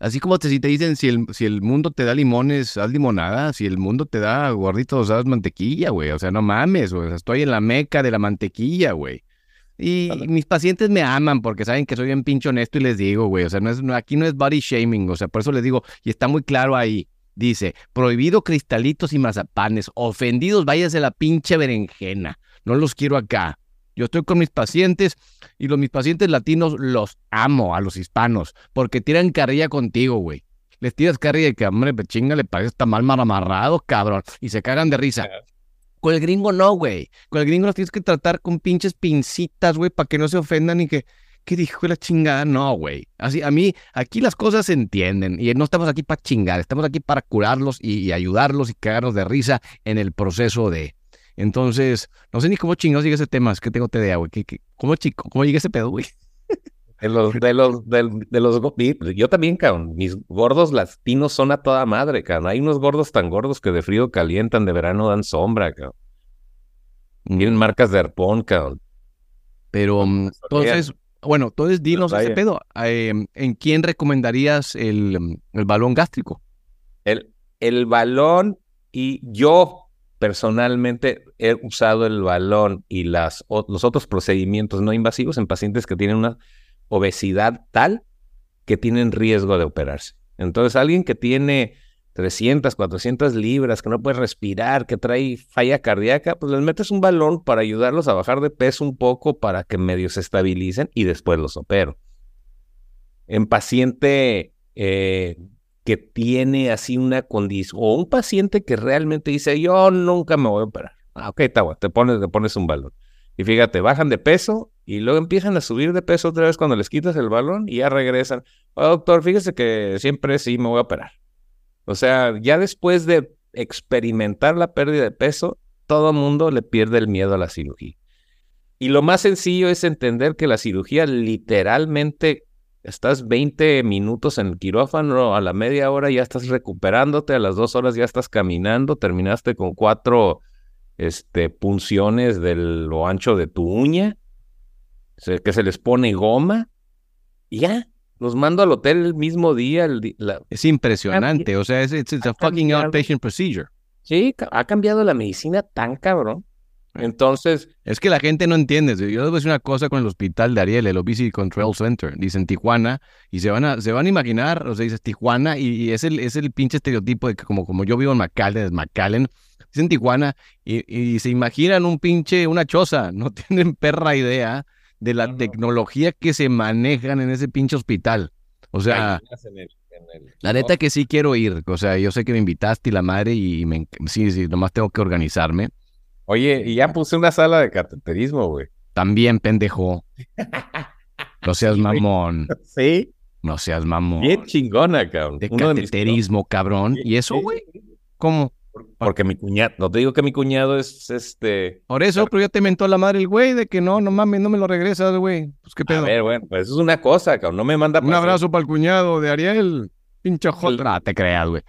así como te, si te dicen, si el, si el mundo te da limones, haz limonada, si el mundo te da gorditos, haz mantequilla, güey, o sea, no mames, güey, estoy en la meca de la mantequilla, güey. Y mis pacientes me aman porque saben que soy bien pincho honesto y les digo, güey, o sea, no es, aquí no es body shaming, o sea, por eso les digo, y está muy claro ahí, dice, prohibido cristalitos y mazapanes, ofendidos, váyase la pinche berenjena, no los quiero acá. Yo estoy con mis pacientes y los mis pacientes latinos los amo a los hispanos porque tiran carrilla contigo, güey. Les tiras carrilla y que, hombre, chinga, le parece está mal amarrado, cabrón, y se cagan de risa. Con el gringo no, güey. Con el gringo los tienes que tratar con pinches pincitas, güey, para que no se ofendan y que, ¿qué dijo la chingada? No, güey. Así, a mí, aquí las cosas se entienden y no estamos aquí para chingar, estamos aquí para curarlos y, ayudarlos y cagarnos de risa en el proceso de. Entonces, no sé ni cómo chingados llega ese tema, es que tengo TDA, güey. ¿Cómo, chico, ¿Cómo llega ese pedo, güey? De los, de los, de, los, yo también, cabrón, mis gordos latinos son a toda madre, cabrón. Hay unos gordos tan gordos que de frío calientan, de verano dan sombra, cabrón. Tienen marcas de arpón, cabrón. Pero, mm, entonces, bueno, entonces dinos ese pedo. Em, ¿En quién recomendarías el, mm, el balón gástrico? El, el balón y yo personalmente he usado el balón y los otros procedimientos no invasivos en pacientes que tienen una obesidad tal que tienen riesgo de operarse. Entonces, alguien que tiene 300, 400 libras, que no puede respirar, que trae falla cardíaca, pues les metes un balón para ayudarlos a bajar de peso un poco para que medio se estabilicen y después los opero. En paciente eh, que tiene así una condición, o un paciente que realmente dice, yo nunca me voy a operar. Ah, ok, está te pones, te pones un balón. Y fíjate, bajan de peso y luego empiezan a subir de peso otra vez cuando les quitas el balón y ya regresan. Oh, doctor, fíjese que siempre sí me voy a operar. O sea, ya después de experimentar la pérdida de peso, todo mundo le pierde el miedo a la cirugía. Y lo más sencillo es entender que la cirugía literalmente estás 20 minutos en el quirófano, a la media hora ya estás recuperándote, a las dos horas ya estás caminando, terminaste con cuatro este, punciones de lo ancho de tu uña, que se les pone goma, y ya, los mando al hotel el mismo día. es impresionante, o sea, es a fucking outpatient procedure. Sí, ha cambiado la medicina tan cabrón. Entonces. Es que la gente no entiende. Yo les voy a decir una cosa con el hospital de Ariel, el Obesity Control Center. Dicen Tijuana y se van a, se van a imaginar, o sea, dices Tijuana y, es, el, es el pinche estereotipo de que como, como yo vivo en McAllen, es McAllen, dicen Tijuana y, se imaginan un pinche, una choza. No tienen perra idea de la tecnología que se manejan en ese pinche hospital. O sea, la neta que sí quiero ir. O sea, yo sé que me invitaste y la madre y me, sí, sí, nomás tengo que organizarme. Oye, y ya puse una sala de cateterismo, güey. También, pendejo. No seas mamón. Sí. No seas mamón. Bien chingona, cabrón. De cateterismo, cabrón. ¿Y eso, güey? ¿Cómo? Porque mi cuñado, no te digo que mi cuñado es este. Por eso, pero ya te mentó la madre el güey de que no, no mames, no me lo regresas, güey. Pues qué pedo. A ver, bueno, pues eso es una cosa, cabrón. No me manda. Un abrazo para el cuñado de Ariel. Pinche joder. Ah, te creas, güey.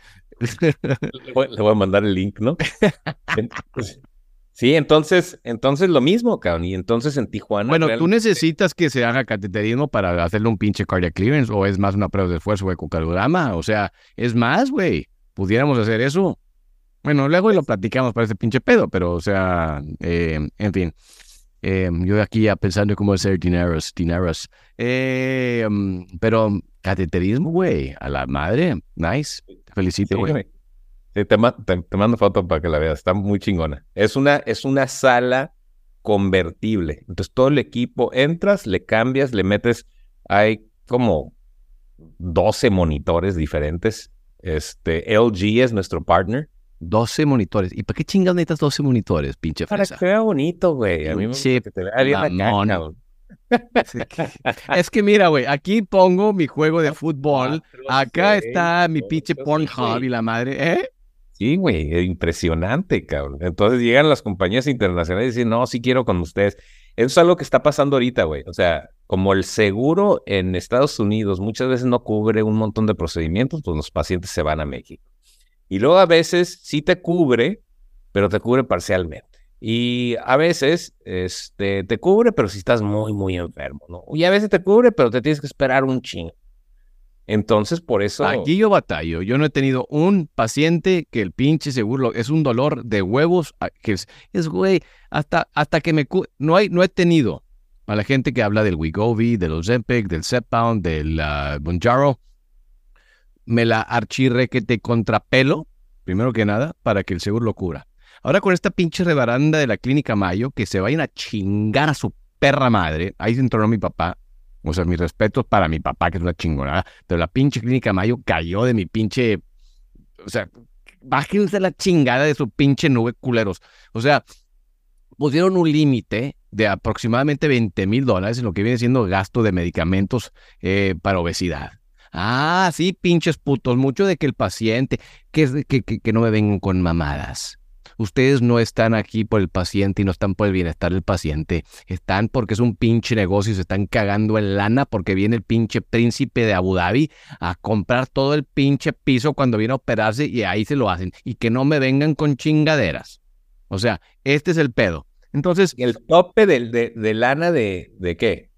Le voy, a mandar el link, ¿no? Sí, entonces, entonces lo mismo, cabrón. Y entonces en Tijuana. Bueno, ¿tú necesitas que se haga cateterismo para hacerle un pinche cardiac clearance? ¿O es más una prueba de esfuerzo de ecocardiograma? O sea, es más, güey. ¿Pudiéramos hacer eso? Bueno, luego lo platicamos para ese pinche pedo, pero, o sea, eh, en fin. Eh, yo aquí ya pensando cómo hacer dineros, dineros. Eh, mm, pero cateterismo, güey, a la madre. Nice. Te felicito, güey. Te, mando foto para que la veas, está muy chingona. Es una, es una sala convertible. Entonces todo el equipo, entras, le cambias, le metes, hay como 12 monitores diferentes. Este, LG es nuestro partner. 12 monitores. ¿Y para qué chingados necesitas 12 monitores, pinche fresa? Para que vea bonito, güey. A mí me que te vea bien es que mira, güey, aquí pongo mi juego de fútbol. Acá está mi pinche Pornhub y la madre, ¿eh? Sí, güey, impresionante, cabrón. Entonces llegan las compañías internacionales y dicen, no, sí quiero con ustedes. Eso es algo que está pasando ahorita, güey. O sea, como el seguro en Estados Unidos muchas veces no cubre un montón de procedimientos, pues los pacientes se van a México. Y luego a veces sí te cubre, pero te cubre parcialmente. Y a veces este, te cubre, pero si estás muy, muy enfermo, ¿no? Y a veces te cubre, pero te tienes que esperar un chingo. Entonces, por eso. Aquí yo batallo. Yo no he tenido un paciente que el pinche seguro es un dolor de huevos. Ah, que es, güey, hasta, hasta que me. No, hay, no he tenido a la gente que habla del Wegovy, de los Zepec, del Zepbound, del uh, Me la archirre que te contrapelo, primero que nada, para que el seguro lo cubra. Ahora con esta pinche rebaranda de la clínica Mayo, que se vayan a chingar a su perra madre. Ahí se entronó mi papá. O sea, mis respetos para mi papá, que es una chingonada. Pero la pinche clínica Mayo cayó de mi pinche. O sea, bájense la chingada de su pinche nube, culeros. O sea, pusieron un límite de aproximadamente 20 mil dólares en lo que viene siendo gasto de medicamentos eh, para obesidad. Ah, sí, pinches putos, mucho de que el paciente, que, que, que no me vengan con mamadas. Ustedes no están aquí por el paciente y no están por el bienestar del paciente. Están porque es un pinche negocio y se están cagando en lana porque viene el pinche príncipe de Abu Dhabi a comprar todo el pinche piso cuando viene a operarse y ahí se lo hacen. Y que no me vengan con chingaderas. O sea, este es el pedo. Entonces. ¿El tope de, de lana de, de qué?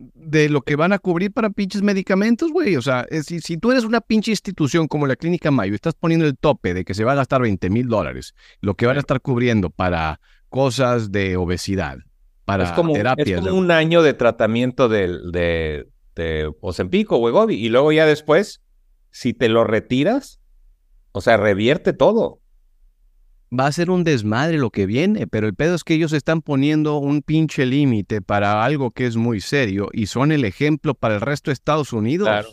De lo que van a cubrir para pinches medicamentos, güey. O sea, si, si, tú eres una pinche institución como la Clínica Mayo estás poniendo el tope de que se va a gastar 20 mil dólares, lo que van a estar cubriendo para cosas de obesidad, para es como, terapias. Es como un año de tratamiento de, de, de Ozempico o Wegovy y luego ya después, si te lo retiras, o sea, revierte todo va a ser un desmadre lo que viene, pero el pedo es que ellos están poniendo un pinche límite para algo que es muy serio y son el ejemplo para el resto de Estados Unidos. Claro.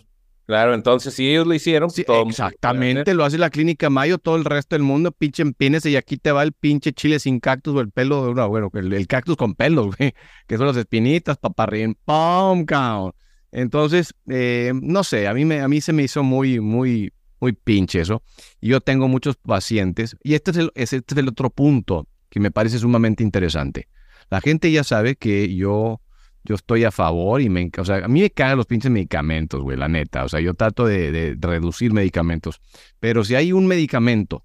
Claro, entonces si ellos lo hicieron, sí, exactamente, lo hace la clínica Mayo, todo el resto del mundo, pinche empines y aquí te va el pinche chile sin cactus o el pelo, de una, bueno, el, el cactus con pelos, güey, que son las espinitas, paparrín, pum, count. Entonces, eh, no sé, a mí, me, a mí se me hizo muy, muy, muy pinche eso. Yo tengo muchos pacientes y este es, el, este es otro punto que me parece sumamente interesante. La gente ya sabe que yo, yo estoy a favor y me, o sea, a mí me cagan los pinches medicamentos, güey, la neta. O sea, yo trato de, de reducir medicamentos. Pero si hay un medicamento,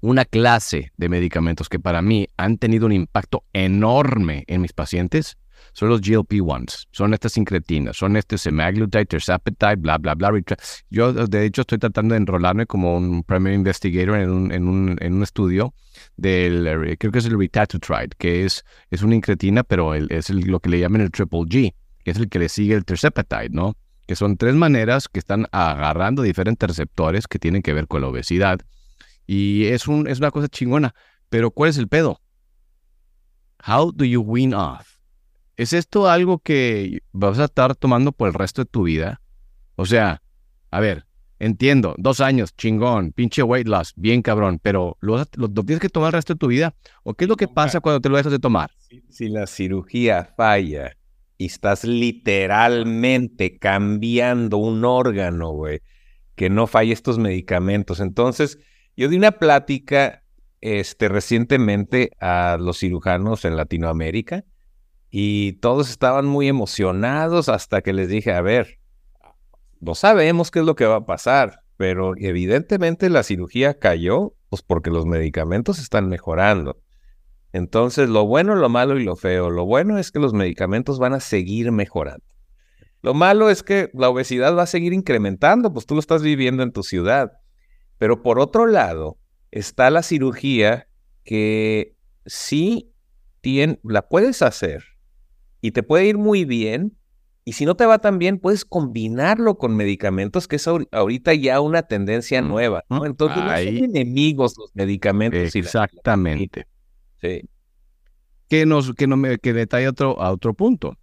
una clase de medicamentos que para mí han tenido un impacto enorme en mis pacientes, son los GLP-1s, son estas incretinas, son este semaglutide, terzapatide, bla, bla, bla. Yo, de hecho, estoy tratando de enrolarme como un primary investigator en un, en un, en un estudio del, creo que es el retatrutide, que es, es una incretina, pero es lo que le llaman el triple G, que es el que le sigue el terzapatide, ¿no? Que son tres maneras que están agarrando diferentes receptores que tienen que ver con la obesidad. Y es, un, es una cosa chingona. Pero ¿cuál es el pedo? How do you win off? ¿Es esto algo que vas a estar tomando por el resto de tu vida? O sea, a ver, entiendo, dos años, chingón, pinche weight loss, bien cabrón, pero ¿lo, tienes que tomar el resto de tu vida? ¿O qué es lo que pasa cuando te lo dejas de tomar? Si, la cirugía falla y estás literalmente cambiando un órgano, güey, que no falle estos medicamentos. Entonces, yo di una plática este, recientemente a los cirujanos en Latinoamérica y todos estaban muy emocionados hasta que les dije, a ver, no sabemos qué es lo que va a pasar, pero evidentemente la cirugía cayó, pues porque los medicamentos están mejorando. Entonces, lo bueno, lo malo y lo feo. Lo bueno es que los medicamentos van a seguir mejorando. Lo malo es que la obesidad va a seguir incrementando, pues tú lo estás viviendo en tu ciudad. Pero por otro lado, está la cirugía que sí la puedes hacer, y te puede ir muy bien. Y si no te va tan bien, puedes combinarlo con medicamentos, que es ahorita ya una tendencia nueva, ¿no? Entonces no son enemigos los medicamentos. Exactamente. Sí. Que nos, que no me, que detalle otro, a otro punto.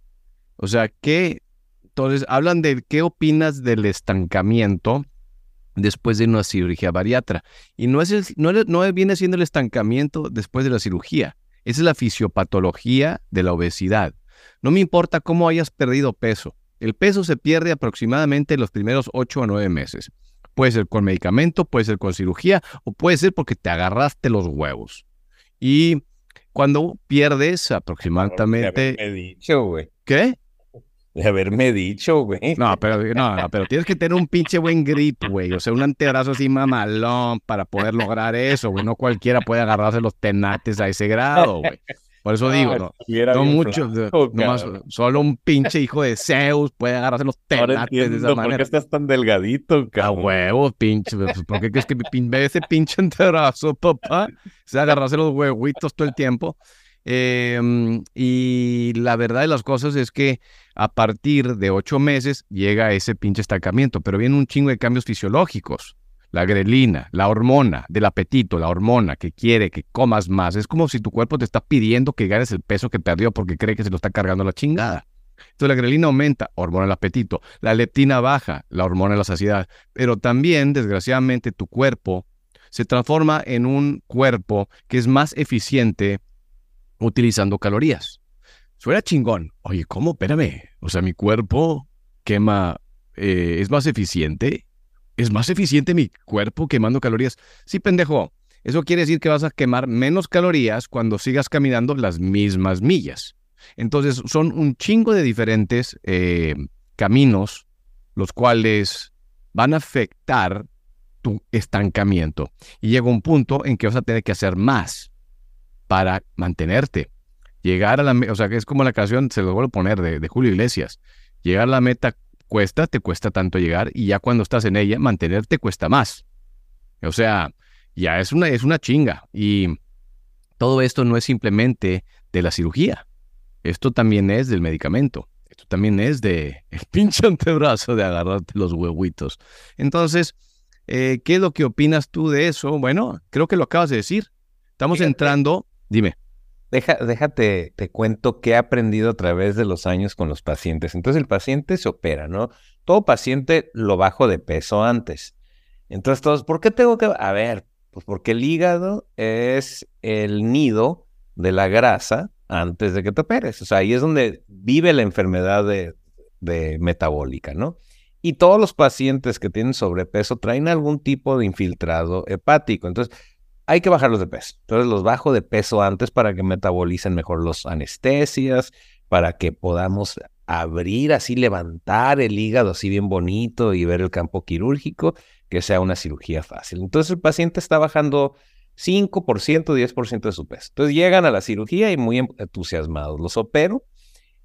O sea, que entonces hablan de qué opinas del estancamiento después de una cirugía bariatra. Y no es no, no viene siendo el estancamiento después de la cirugía. es la fisiopatología de la obesidad. No me importa cómo hayas perdido peso. El peso se pierde aproximadamente en los primeros 8 o 9 meses. Puede ser con medicamento, puede ser con cirugía o puede ser porque te agarraste los huevos. Y cuando pierdes aproximadamente... dicho, güey. ¿Qué? De haberme dicho, güey. No, pero, no, pero tienes que tener un pinche buen grip, güey. O sea, un antebrazo así mamalón para poder lograr eso, güey. No cualquiera puede agarrarse los tenates a ese grado, güey. Por eso digo, no, no mucho, nomás, solo un pinche hijo de Zeus puede agarrarse los tenates de esa manera. ¿Por qué estás tan delgadito, cabrón? A huevos, pinche. Pues, ¿Por qué crees que ve ese pinche enterazo, papá? Se agarrarse los huevitos todo el tiempo. Em, y la verdad de las cosas es que a partir de ocho meses llega ese pinche estancamiento, pero viene un chingo de cambios fisiológicos la grelina, la hormona del apetito, la hormona que quiere que comas más. Es como si tu cuerpo te está pidiendo que ganes el peso que perdió porque cree que se lo está cargando la chingada. Entonces la grelina aumenta, hormona del apetito. La leptina baja, la hormona de la saciedad. Pero también, desgraciadamente, tu cuerpo se transforma en un cuerpo que es más eficiente utilizando calorías. Suena chingón. Oye, ¿cómo? Espérame. O sea, mi cuerpo quema, eh, es más eficiente ¿Es más eficiente mi cuerpo quemando calorías? Sí, pendejo. Eso quiere decir que vas a quemar menos calorías cuando sigas caminando las mismas millas. Entonces, son un chingo de diferentes eh, caminos los cuales van a afectar tu estancamiento. Y llega un punto en que vas a tener que hacer más para mantenerte. Llegar a la o sea, que es como la canción, se lo vuelvo a poner, de, de Julio Iglesias. Llegar a la meta cuesta, te cuesta tanto llegar y ya cuando estás en ella, mantenerte cuesta más. O sea, ya es una, es una chinga. Y todo esto no es simplemente de la cirugía. Esto también es del medicamento. Esto también es de el pinche antebrazo de agarrarte los huevitos. Entonces, eh, ¿qué es lo que opinas tú de eso? Bueno, creo que lo acabas de decir. Estamos entrando. Dime déjate, te cuento qué he aprendido a través de los años con los pacientes. Entonces el paciente se opera, ¿no? Todo paciente lo bajo de peso antes. Entonces todos, ¿por qué tengo que...? A ver, pues porque el hígado es el nido de la grasa antes de que te operes. O sea, ahí es donde vive la enfermedad de, de metabólica, ¿no? Y todos los pacientes que tienen sobrepeso traen algún tipo de infiltrado hepático. Entonces, hay que bajarlos de peso. Entonces los bajo de peso antes para que metabolicen mejor los anestesias, para que podamos abrir así, levantar el hígado así bien bonito y ver el campo quirúrgico, que sea una cirugía fácil. Entonces el paciente está bajando 5%, 10% de su peso. Entonces llegan a la cirugía y muy entusiasmados. Los opero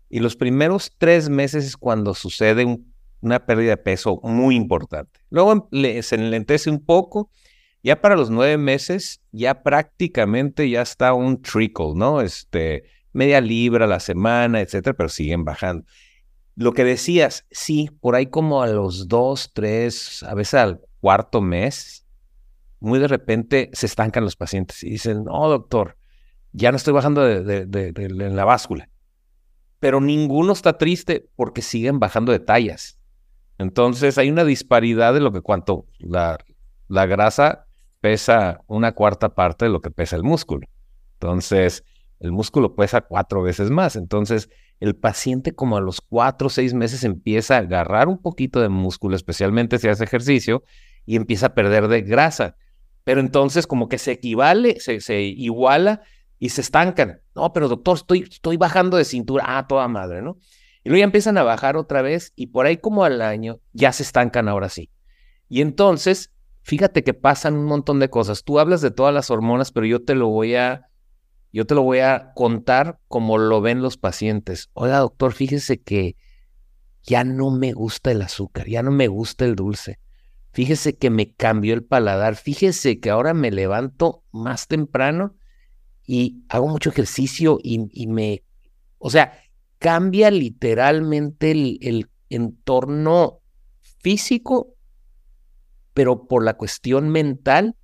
y los primeros tres meses es cuando sucede una pérdida de peso muy importante. Luego se enlentece un poco. Ya para los nueve meses, ya prácticamente ya está un trickle, ¿no? Este, media libra a la semana, etcétera, pero siguen bajando. Lo que decías, sí, por ahí como a los dos, tres, a veces al cuarto mes, muy de repente se estancan los pacientes y dicen, no, doctor, ya no estoy bajando en la báscula. Pero ninguno está triste porque siguen bajando de tallas. Entonces hay una disparidad de lo que cuanto la, la grasa pesa una cuarta parte de lo que pesa el músculo. Entonces, el músculo pesa cuatro veces más. Entonces, el paciente como a los cuatro o seis meses empieza a agarrar un poquito de músculo, especialmente si hace ejercicio, y empieza a perder de grasa. Pero entonces como que se equivale, se, se iguala y se estancan. No, pero doctor, estoy, estoy bajando de cintura. Ah, toda madre, ¿no? Y luego ya empiezan a bajar otra vez y por ahí como al año ya se estancan ahora sí. Y entonces, fíjate que pasan un montón de cosas. Tú hablas de todas las hormonas, pero yo te lo voy a yo te lo voy a contar como lo ven los pacientes. Oiga, doctor, fíjese que ya no me gusta el azúcar, ya no me gusta el dulce. Fíjese que me cambió el paladar. Fíjese que ahora me levanto más temprano y hago mucho ejercicio y, me, o sea, cambia literalmente el, el entorno físico, pero por la cuestión mental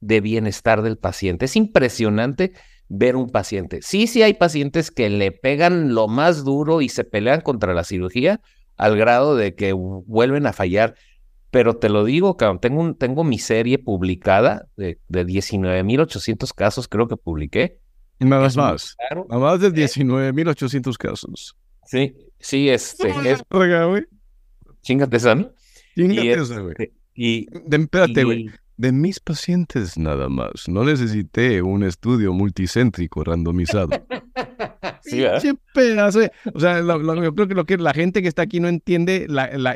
de bienestar del paciente. Es impresionante ver un paciente. Sí, sí hay pacientes que le pegan lo más duro y se pelean contra la cirugía al grado de que vuelven a fallar. Pero te lo digo, cabrón, tengo, un, tengo mi serie publicada de, de 19.800 casos, creo que publiqué. Y más, más. Más de 19.800 casos. Sí, sí, este. Es... Chingate esa, ¿no? Chingate esa, güey. Este, y, espérate, güey de mis pacientes nada más. No necesité un estudio multicéntrico randomizado. sí, pedazo. O sea, yo creo que lo que la gente que está aquí no entiende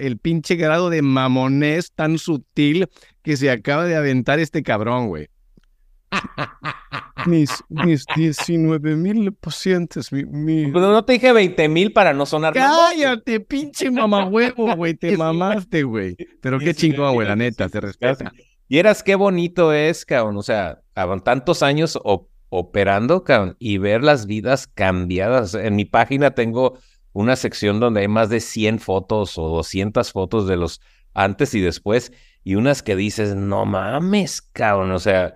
el pinche grado de mamonés tan sutil que se acaba de aventar este cabrón, güey. Mis, mis 19 mil pacientes. Mi, pues no te dije 20 mil para no sonar. Cállate, pinche mamahuevo, güey. Te mamaste, güey. Pero qué chingón, güey, la neta, te respeta. Y eras qué bonito es, cabrón. O sea, tantos años operando, cabrón, y ver las vidas cambiadas. En mi página tengo una sección donde hay más de 100 fotos o 200 fotos de los antes y después, y unas que dices, no mames, cabrón. O sea,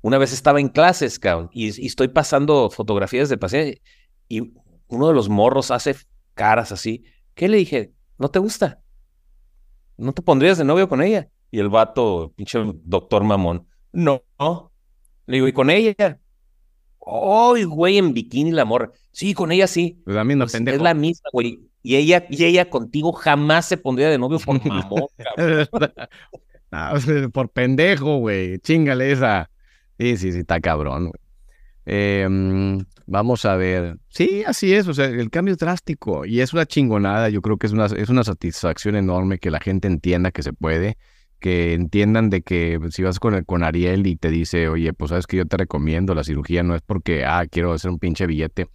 una vez estaba en clases, cabrón, y, y estoy pasando fotografías de paciente, y uno de los morros hace caras así. ¿Qué le dije? ¿No te gusta? ¿No te pondrías de novio con ella? Y el vato, pinche doctor mamón, no. Le digo, ¿y con ella? ¡Ay, güey, en bikini la morra! Sí, con ella sí. Pues la pues, Es la misma, güey. Y ella, y ella contigo jamás se pondría de novio por mamón, cabrón. por pendejo, güey. Chingale esa. Sí, sí, sí, está cabrón, güey. Em, vamos a ver. Sí, así es. O sea, el cambio es drástico y es una chingonada. Yo creo que es una, es una satisfacción enorme que la gente entienda que se puede que entiendan de que si vas con, el, con Ariel y te dice, oye, pues sabes que yo te recomiendo la cirugía, no es porque, ah, quiero hacer un pinche billete.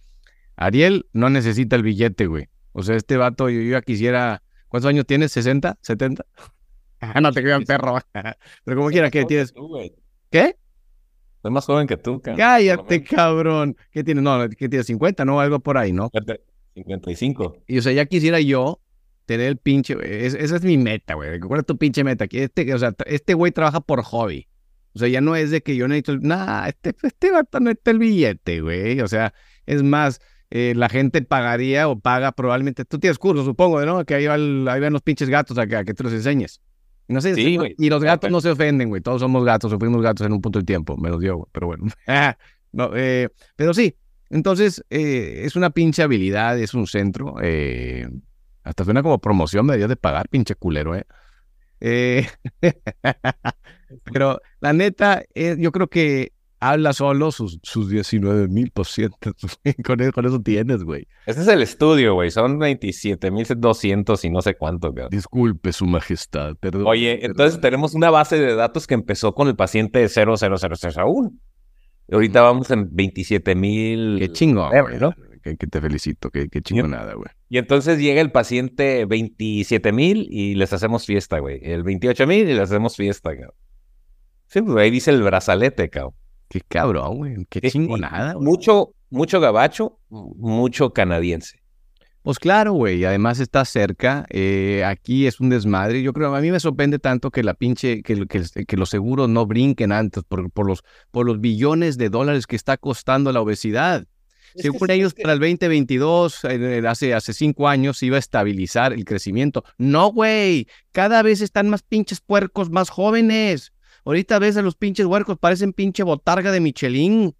Ariel no necesita el billete, güey. O sea, este vato, yo, ya quisiera, ¿cuántos años tienes? ¿60? ¿70? no te el perro. Pero como quiera, ¿qué tienes? ¿Qué? Soy más joven que tú, cabrón. Cállate, cabrón. ¿Qué tienes? No, ¿qué tienes? 50, ¿no? Algo por ahí, ¿no? 55. Y o sea, ya quisiera yo tener el pinche, esa es mi meta, güey. ¿Cuál es tu pinche meta? Que este, o sea, este güey trabaja por hobby. O sea, ya no es de que yo necesito, nah, este, este vato no está el billete, güey. O sea, es más, eh, la gente pagaría o paga probablemente, tú tienes curso, supongo, ¿no? Que ahí, va ahí van los pinches gatos acá, que te los enseñes. No sé, sí, güey. y los gatos no se ofenden, güey. Todos somos gatos, o fuimos gatos en un punto del tiempo, me los dio, güey. Pero bueno. no, eh, pero sí, entonces eh, es una pinche habilidad, es un centro. Eh, hasta suena como promoción, me dio de pagar, pinche culero, ¿eh? eh pero la neta, yo creo que habla solo sus, sus 19 mil pacientes. con, eso, con eso tienes, güey. Este es el estudio, güey. Son 27 mil 200 y no sé cuánto, güey. Disculpe, su majestad. Perdón. Oye, entonces tenemos una base de datos que empezó con el paciente 00001. Y ahorita vamos en 27 mil. Qué chingo, güey. ¿no? Que, te felicito, qué, qué nada, güey. Y entonces llega el paciente 27 mil y les hacemos fiesta, güey. El 28 mil y les hacemos fiesta, güey. Sí, pues ahí dice el brazalete, cabrón. Qué cabrón, güey. Qué chingonada, güey. Mucho, mucho gabacho, mucho canadiense. Pues claro, güey, además está cerca, eh, aquí es un desmadre. Yo creo, a mí me sorprende tanto que la pinche, que, que, los seguros no brinquen antes por, por, los, por los billones de dólares que está costando la obesidad. Según ellos, para el 2022, eh, hace, hace cinco años, se iba a estabilizar el crecimiento. No, güey, cada vez están más pinches puercos más jóvenes. Ahorita ves a los pinches huercos, parecen pinche botarga de Michelin.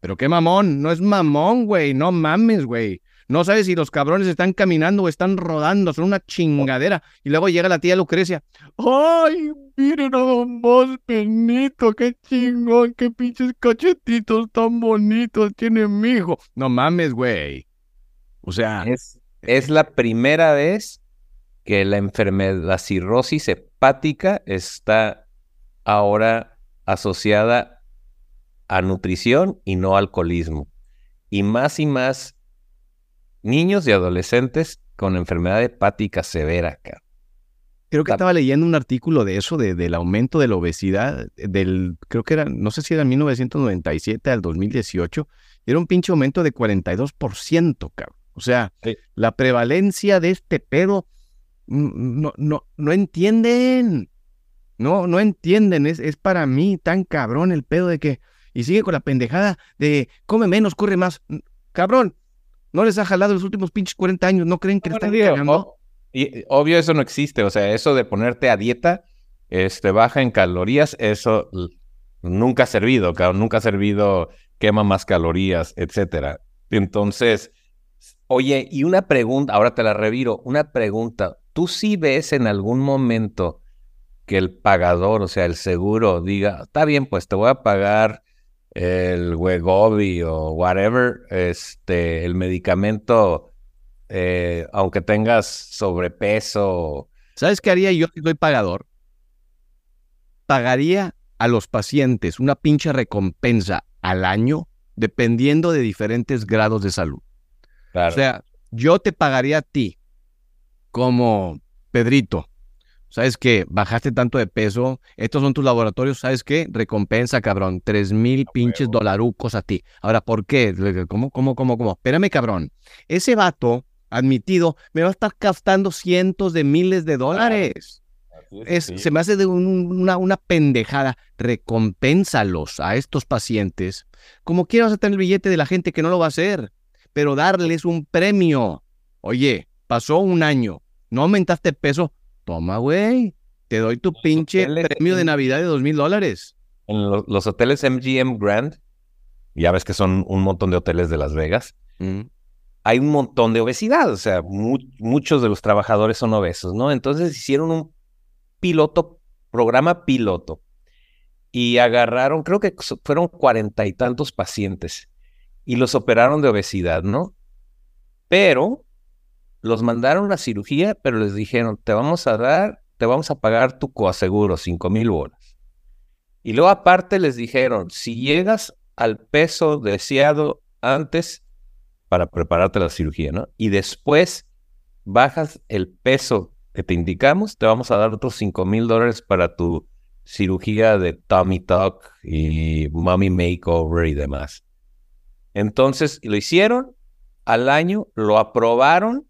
Pero qué mamón, no es mamón, güey, no mames, güey. No sabes si los cabrones están caminando o están rodando, son una chingadera. Y luego llega la tía Lucrecia. ¡Ay, miren a don Vos Benito! ¡Qué chingón! ¡Qué pinches cachetitos tan bonitos tiene mi hijo! No mames, güey. O sea. Es, es la primera vez que la enfermedad, la cirrosis hepática está ahora asociada a nutrición y no alcoholismo. Y más y más niños y adolescentes con enfermedad hepática severa acá. Creo que estaba leyendo un artículo de eso, de, del aumento de la obesidad, del, creo que era, no sé si era 1997 al 2018, era un pinche aumento de 42%, cabrón. O sea, la prevalencia de este pedo, no, no, no entienden. No, no entienden, es, es para mí tan cabrón el pedo de que, y sigue con la pendejada de come menos, corre más. Cabrón, no les ha jalado los últimos pinches 40 años, ¿no creen que están cagando? Y obvio eso no existe, o sea, eso de ponerte a dieta, este, baja en calorías, eso nunca ha servido, cabrón, nunca ha servido, quema más calorías, etcétera. Entonces, oye, y una pregunta, ahora te la reviro, una pregunta, ¿tú sí ves en algún momento que el pagador, o sea, el seguro, diga, está bien, pues te voy a pagar el Wegovy o whatever, este, el medicamento, eh, aunque tengas sobrepeso. ¿Sabes qué haría yo si soy pagador? Pagaría a los pacientes una pinche recompensa al año dependiendo de diferentes grados de salud. O sea, yo te pagaría a ti como Pedrito, ¿Sabes qué? Bajaste tanto de peso. Estos son tus laboratorios. ¿Sabes qué? Recompensa, cabrón. Tres mil pinches dolarucos a ti. Ahora, ¿por qué? ¿Cómo, cómo, cómo, cómo? Espérame, cabrón. Ese vato admitido me va a estar gastando cientos de miles de dólares. Es, Se me hace de una, una pendejada. Recompénsalos a estos pacientes. Como quieras a tener el billete de la gente que no lo va a hacer, pero darles un premio. Oye, pasó un año, no aumentaste peso, Toma, güey. Te doy tu pinche premio de Navidad de dos mil dólares. En los hoteles MGM Grand, ya ves que son un montón de hoteles de Las Vegas, mm. hay un montón de obesidad. O sea, muchos de los trabajadores son obesos, ¿no? Entonces hicieron un piloto, programa piloto, y agarraron, creo que fueron cuarenta y tantos pacientes, y los operaron de obesidad, ¿no? Pero los mandaron a cirugía, pero les dijeron, te vamos a dar, te vamos a pagar tu coaseguro, cinco mil bolas. Y luego aparte les dijeron, si llegas al peso deseado antes para prepararte la cirugía, ¿no? Y después bajas el peso que te indicamos, te vamos a dar otros cinco mil dólares para tu cirugía de tummy tuck y mommy makeover y demás. Entonces lo hicieron, al año lo aprobaron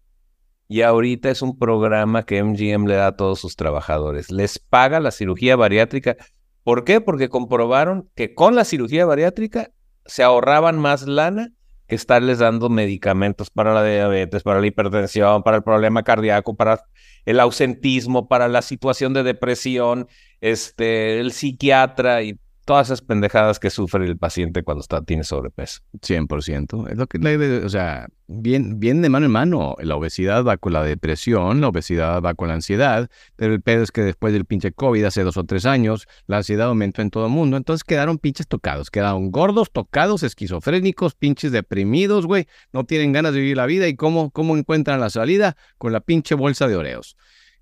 y ahorita es un programa que MGM le da a todos sus trabajadores. Les paga la cirugía bariátrica. ¿Por qué? Porque comprobaron que con la cirugía bariátrica se ahorraban más lana que estarles dando medicamentos para la diabetes, para la hipertensión, para el problema cardíaco, para el ausentismo, para la situación de depresión, este, el psiquiatra y todas esas pendejadas que sufre el paciente cuando está, tiene sobrepeso. 100%. Es lo que, o sea, bien, bien de mano en mano. La obesidad va con la depresión, la obesidad va con la ansiedad, pero el pedo es que después del pinche COVID hace dos o tres años, la ansiedad aumentó en todo el mundo. Entonces quedaron pinches tocados, quedaron gordos, tocados, esquizofrénicos, pinches deprimidos, güey. No tienen ganas de vivir la vida y cómo, cómo encuentran la salida con la pinche bolsa de oreos.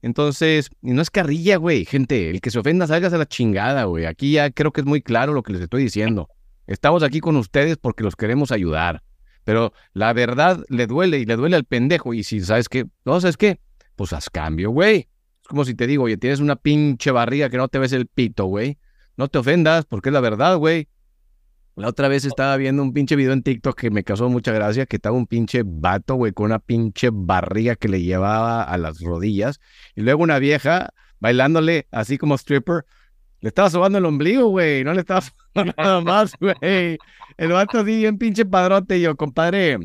Entonces, no es carrilla, güey, gente, el que se ofenda salga a la chingada, güey. Aquí ya creo que es muy claro lo que les estoy diciendo. Estamos aquí con ustedes porque los queremos ayudar. Pero la verdad le duele y le duele al pendejo. Y si sabes qué, no, ¿sabes qué? Pues haz cambio, güey. Es como si te digo, oye, tienes una pinche barriga que no te ves el pito, güey. No te ofendas porque es la verdad, güey. La otra vez estaba viendo un pinche video en TikTok que me causó mucha gracia, que estaba un pinche vato, güey, con una pinche barriga que le llevaba a las rodillas. Y luego una vieja bailándole así como stripper. Le estaba sobando el ombligo, güey. No le estaba sobando nada más, güey. El vato así bien pinche padrote. Y yo, compadre,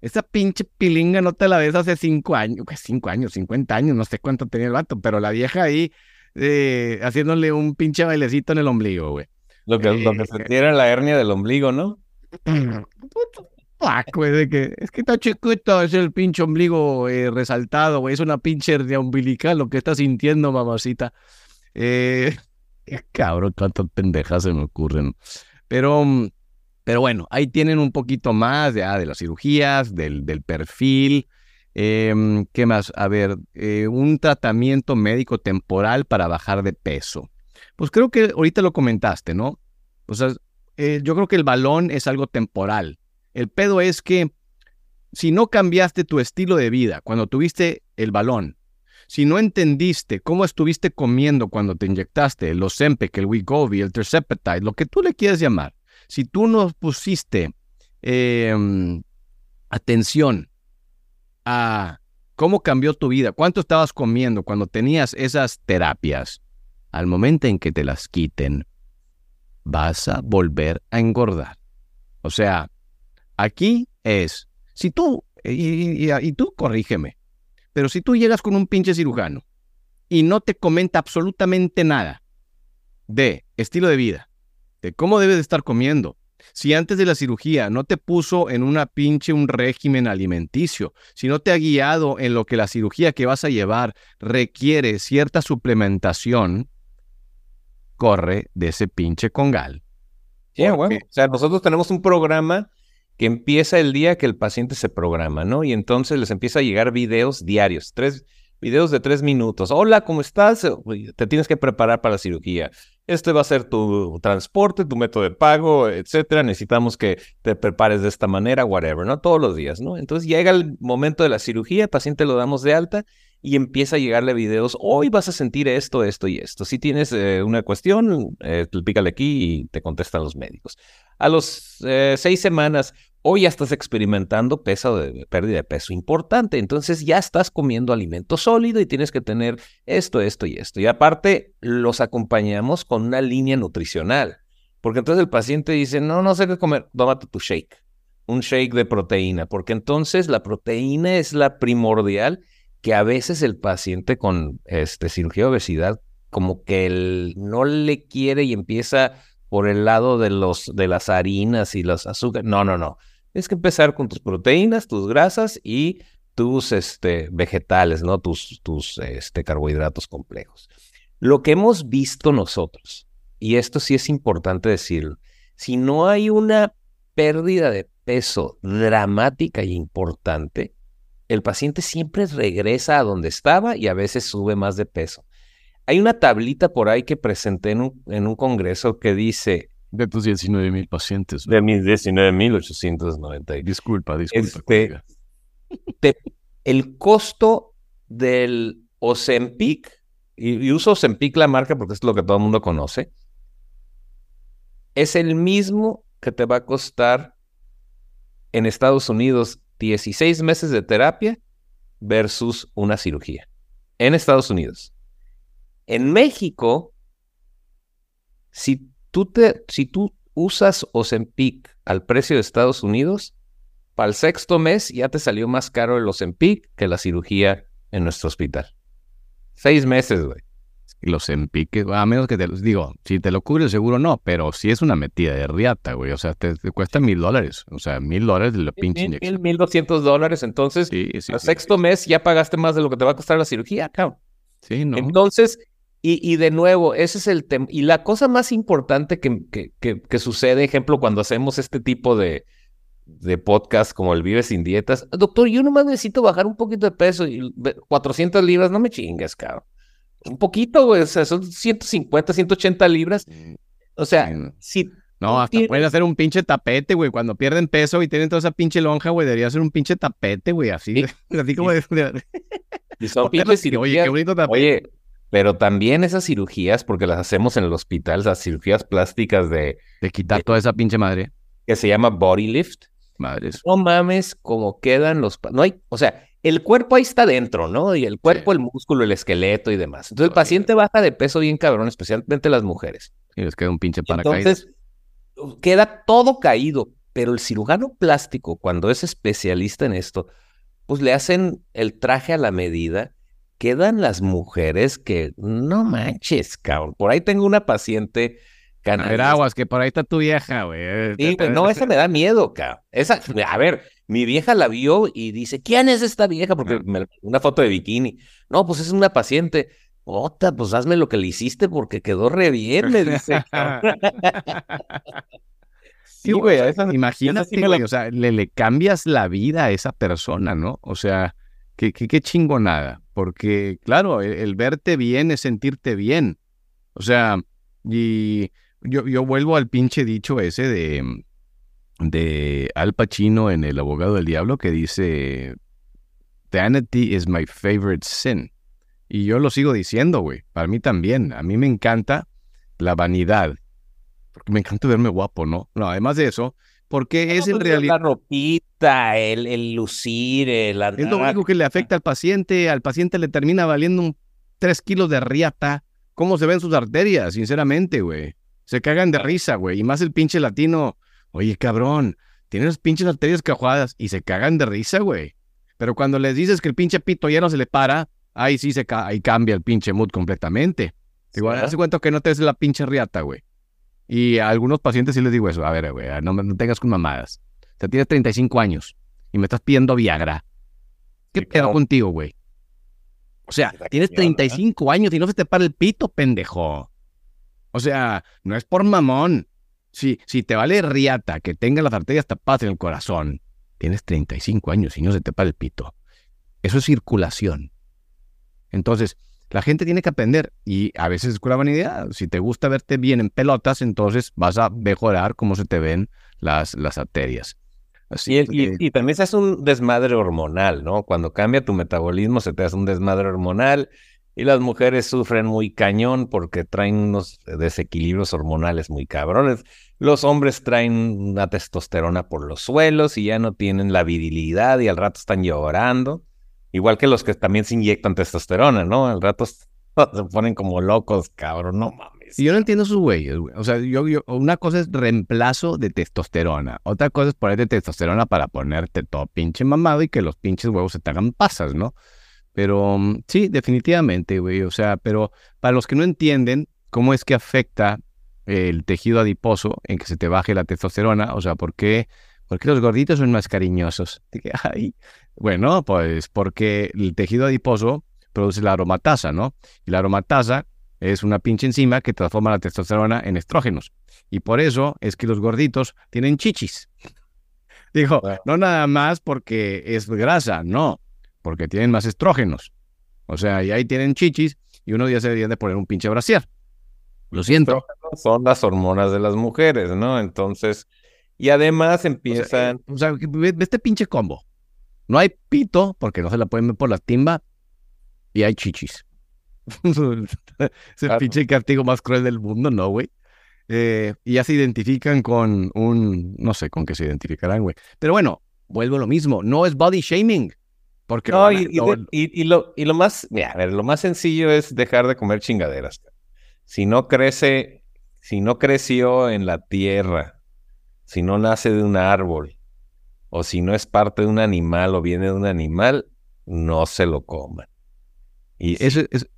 esa pinche pilinga no te la ves hace cinco años. Pues cinco años, cincuenta años, no sé cuánto tenía el vato. Pero la vieja ahí eh, haciéndole un pinche bailecito en el ombligo, güey. Lo que, lo que se eh, tira en la hernia del ombligo, ¿no? de que es que está chiquito, es el pinche ombligo eh, resaltado, güey, es una pinche hernia umbilical lo que está sintiendo, mamacita. Eh, cabrón, cuántas pendejas se me ocurren. Pero, pero bueno, ahí tienen un poquito más de, ah, de las cirugías, del, del perfil. Em, ¿Qué más? A ver, eh, un tratamiento médico temporal para bajar de peso. Pues creo que ahorita lo comentaste, ¿no? O sea, eh, yo creo que el balón es algo temporal. El pedo es que si no cambiaste tu estilo de vida cuando tuviste el balón, si no entendiste cómo estuviste comiendo cuando te inyectaste el Ozempic, el Wegovy, el Tirzepatide, lo que tú le quieras llamar, si tú no pusiste em, atención a cómo cambió tu vida, cuánto estabas comiendo cuando tenías esas terapias, al momento en que te las quiten, vas a volver a engordar. O sea, aquí es, si tú, y, tú corrígeme, pero si tú llegas con un pinche cirujano y no te comenta absolutamente nada de estilo de vida, de cómo debes de estar comiendo, si antes de la cirugía no te puso en una pinche un régimen alimenticio, si no te ha guiado en lo que la cirugía que vas a llevar requiere cierta suplementación, corre de ese pinche congal. Sí, bueno. O sea, nosotros tenemos un programa que empieza el día que el paciente se programa, ¿no? Y entonces les empieza a llegar videos diarios, tres videos de tres minutos. Hola, ¿cómo estás? Te tienes que preparar para la cirugía. Este va a ser tu transporte, tu método de pago, etcétera. Necesitamos que te prepares de esta manera, whatever, ¿no? Todos los días, ¿no? Entonces llega el momento de la cirugía, el paciente lo damos de alta y empieza a llegarle videos, hoy vas a sentir esto, esto y esto. Si tienes eh, una cuestión, eh, pícale aquí y te contestan los médicos. A los eh, seis semanas, hoy ya estás experimentando pérdida de peso importante, entonces ya estás comiendo alimento sólido y tienes que tener esto, esto y esto. Y aparte, los acompañamos con una línea nutricional, porque entonces el paciente dice, no, no sé qué comer, tómate tu shake, un shake de proteína, porque entonces la proteína es la primordial que a veces el paciente con este, cirugía de obesidad como que él no le quiere y empieza por el lado de, los, de las harinas y los azúcares. No, no, no. Tienes que empezar con tus proteínas, tus grasas y tus este, vegetales, ¿no? Tus, tus este, carbohidratos complejos. Lo que hemos visto nosotros, y esto sí es importante decirlo, si no hay una pérdida de peso dramática y importante, el paciente siempre regresa a donde estaba y a veces sube más de peso. Hay una tablita por ahí que presenté en un, en un congreso que dice... De tus 19 mil pacientes. De mis 19 mil 890. Disculpa, disculpa. Este, el costo del Ozempic, y, y uso Ozempic la marca porque es lo que todo el mundo conoce, es el mismo que te va a costar en Estados Unidos 16 meses de terapia versus una cirugía en Estados Unidos. En México, si tú, te, si tú usas Ozempic al precio de Estados Unidos, para el sexto mes ya te salió más caro el Ozempic que la cirugía en nuestro hospital. Seis meses, güey. Los empiques, a menos que te los digo, si te lo cubre el seguro no, pero si es una metida de riata, güey, o sea, te, cuesta mil dólares, o sea, mil dólares de la pinche Mil, mil doscientos dólares, entonces, sí, al sexto mes ya pagaste más de lo que te va a costar la cirugía, cabrón. Sí, ¿no? Entonces, y, y de nuevo, ese es el tema, y la cosa más importante que, que, que, que sucede, ejemplo, cuando hacemos este tipo de, de podcast como el Vive sin Dietas, doctor, yo nomás necesito bajar un poquito de peso y 400 libras, no me chingues, cabrón. Un poquito, güey, o sea, son 150, 180 libras. Mm, o sea, si... No, hasta pueden hacer un pinche tapete, güey. Cuando pierden peso y tienen toda esa pinche lonja, güey, debería ser un pinche tapete, güey, así. Así como de... Y son pinches cirugías. Oye, qué tapete. Oye, pero también esas cirugías, porque las hacemos en el hospital, esas cirugías plásticas de... De quitar toda esa pinche madre. Que se llama body lift. Madres. No mames cómo quedan los... No hay... O sea, el cuerpo ahí está dentro, ¿no? Y el cuerpo, el músculo, el esqueleto y demás. Entonces el paciente baja de peso bien cabrón, especialmente las mujeres. Y les queda un pinche paracaídas. Entonces queda todo caído, pero el cirujano plástico, cuando es especialista en esto, pues le hacen el traje a la medida. Quedan las mujeres que, no manches, cabrón. Por ahí tengo una paciente a ver, aguas, que por ahí está tu vieja, güey. Sí, no, esa me da miedo, cabrón. Esa, a ver, mi vieja la vio y dice, ¿quién es esta vieja? Porque me, una foto de bikini. No, pues es una paciente. Ota, pues hazme lo que le hiciste porque quedó re bien, le dice. sí, güey, imagínate, güey, o sea, le, le, cambias la vida a esa persona, ¿no? O sea, qué, qué, qué chingonada. Porque, claro, el, verte bien es sentirte bien. O sea, y yo, yo vuelvo al pinche dicho ese de de Al Pacino en El abogado del diablo que dice, Vanity is my favorite sin. Y yo lo sigo diciendo, güey. Para mí también. A mí me encanta la vanidad. Porque me encanta verme guapo, ¿no? No, además de eso, porque es en realidad... La ropita, el, el lucir, el Es lo único que le afecta al paciente. Al paciente le termina valiendo un 3 kilos de riata. ¿Cómo se ven sus arterias? Sinceramente, güey. Se cagan de risa, güey. Y más el pinche latino Oye, cabrón, tiene las pinches arterias cajuadas y se cagan de risa, güey. Pero cuando les dices que el pinche pito ya no se le para, ahí sí se ahí cambia el pinche mood completamente. Igual, hace cuento que no te des la pinche riata, güey. Y a algunos pacientes sí les digo eso. A ver, güey, no, no tengas con mamadas. O sea, tienes 35 años y me estás pidiendo Viagra. ¿Qué pedo contigo, güey? O sea, tienes 35 años y no se te para el pito, pendejo. O sea, no es por mamón. Si, si te vale riata que tenga las arterias tapadas en el corazón, tienes 35 años y no se te para el pito. Eso es circulación. Entonces, la gente tiene que aprender y a veces es la vanidad. Si te gusta verte bien en pelotas, entonces vas a mejorar cómo se te ven las, las arterias. Así y, y, también se hace un desmadre hormonal, ¿no? Cuando cambia tu metabolismo, se te hace un desmadre hormonal y las mujeres sufren muy cañón porque traen unos desequilibrios hormonales muy cabrones. Los hombres traen una testosterona por los suelos y ya no tienen la virilidad y al rato están llorando. Igual que los que también se inyectan testosterona, ¿no? Al rato se ponen como locos, cabrón, no mames. Y yo no entiendo sus güeyes, güey. O sea, yo, una cosa es reemplazo de testosterona. Otra cosa es ponerte testosterona para ponerte todo pinche mamado y que los pinches huevos se te hagan pasas, ¿no? Pero mm, sí, definitivamente, güey. O sea, pero para los que no entienden cómo es que afecta el tejido adiposo en que se te baje la testosterona, o sea, ¿por qué, los gorditos son más cariñosos? Bueno, pues porque el tejido adiposo produce la aromatasa, ¿no? Y la aromatasa es una pinche enzima que transforma la testosterona en estrógenos. Y por eso es que los gorditos tienen chichis. Digo, no nada más porque es grasa, no porque tienen más estrógenos. O sea, y ahí tienen chichis y uno ya se debería de poner un pinche brasier. Lo siento. Son las hormonas de las mujeres, ¿no? Entonces, y además empiezan... O sea, ve este pinche combo. No hay pito porque no se la pueden ver por la timba y hay chichis. es el pinche castigo más cruel del mundo, ¿no, güey? Eh, y ya se identifican con un, no sé con qué se identificarán, güey. Pero bueno, vuelvo a lo mismo, no es body shaming. Porque no, y, y, lo, y lo más, mira, a ver, lo más sencillo es dejar de comer chingaderas. Si no crece, si no creció en la tierra, si no nace de un árbol, o si no es parte de un animal o viene de un animal, no se lo coman. Y eso es,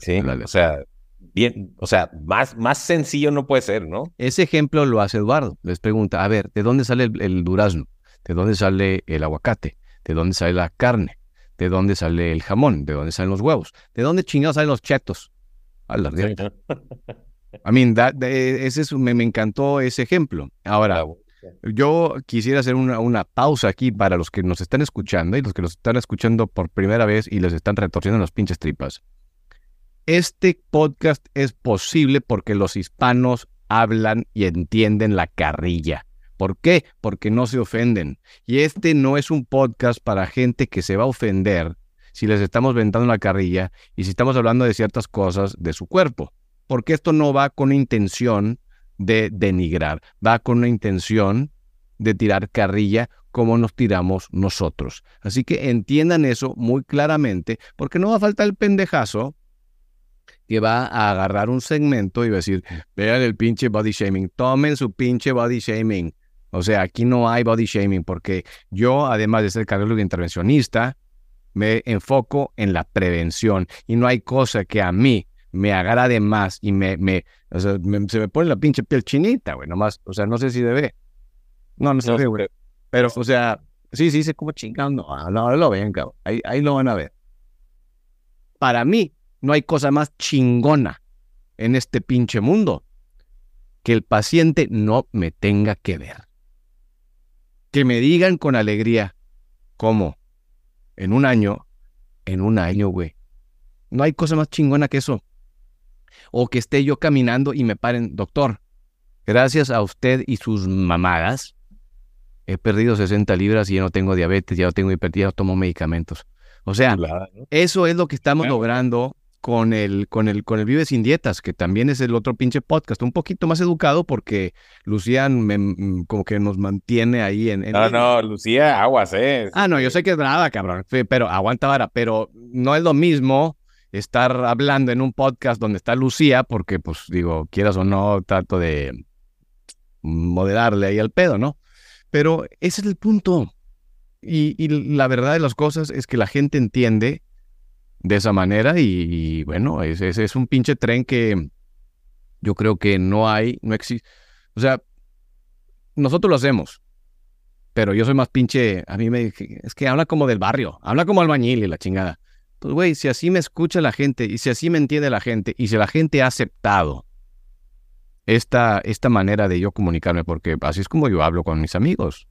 sí, o sea, bien, o sea, más, más sencillo no puede ser, ¿no? Ese ejemplo lo hace Eduardo. Les pregunta, a ver, ¿de dónde sale el, durazno? ¿De dónde sale el aguacate? ¿De dónde sale la carne? ¿De dónde sale el jamón? ¿De dónde salen los huevos? ¿De dónde chingados salen los chetos? A la I mean, ese me, me, encantó ese ejemplo. Ahora, yo quisiera hacer una, una, pausa aquí para los que nos están escuchando y los que nos están escuchando por primera vez y les están retorciendo las pinches tripas. Este podcast es posible porque los hispanos hablan y entienden la carrilla. ¿Por qué? Porque no se ofenden. Y este no es un podcast para gente que se va a ofender si les estamos ventando la carrilla y si estamos hablando de ciertas cosas de su cuerpo. Porque esto no va con intención de denigrar, va con una intención de tirar carrilla como nos tiramos nosotros. Así que entiendan eso muy claramente, porque no va a faltar el pendejazo que va a agarrar un segmento y va a decir, vean el pinche body shaming, tomen su pinche body shaming. O sea, aquí no hay body shaming porque yo, además de ser cardiólogo intervencionista, me enfoco en la prevención y no hay cosa que a mí me agrade más y me, me, o sea, se me pone la pinche piel chinita, güey, nomás, o sea, no sé si debe. No, no sé, no, güey. Pero, o sea, sí, sí, se como chingando. No, no, lo ven, cabrón. Ahí, ahí lo van a ver. Para mí, no hay cosa más chingona en este pinche mundo que el paciente no me tenga que ver. Que me digan con alegría, ¿cómo? En un año, en un año, güey. No hay cosa más chingona que eso. O que esté yo caminando y me paren, doctor, gracias a usted y sus mamadas, he perdido 60 libras y ya no tengo diabetes, ya no tengo hipertensión, ya tomo medicamentos. O sea, eso es lo que estamos logrando con el, con el, con el Vive sin Dietas, que también es el otro pinche podcast, un poquito más educado porque Lucía me, mm, como que nos mantiene ahí en... no, no, Lucía, aguas, eh. Ah, no, yo sé que es nada, cabrón, pero aguanta vara, pero no es lo mismo estar hablando en un podcast donde está Lucía, porque pues digo, quieras o no, trato de moderarle ahí al pedo, ¿no? Pero ese es el punto. Y, y la verdad de las cosas es que la gente entiende de esa manera y, bueno, ese, es un pinche tren que yo creo que no hay, no existe. O sea, nosotros lo hacemos, pero yo soy más pinche, a mí me es que habla como del barrio, habla como albañil y la chingada. Pues güey, si así me escucha la gente y si así me entiende la gente y si la gente ha aceptado esta, esta manera de yo comunicarme, porque así es como yo hablo con mis amigos.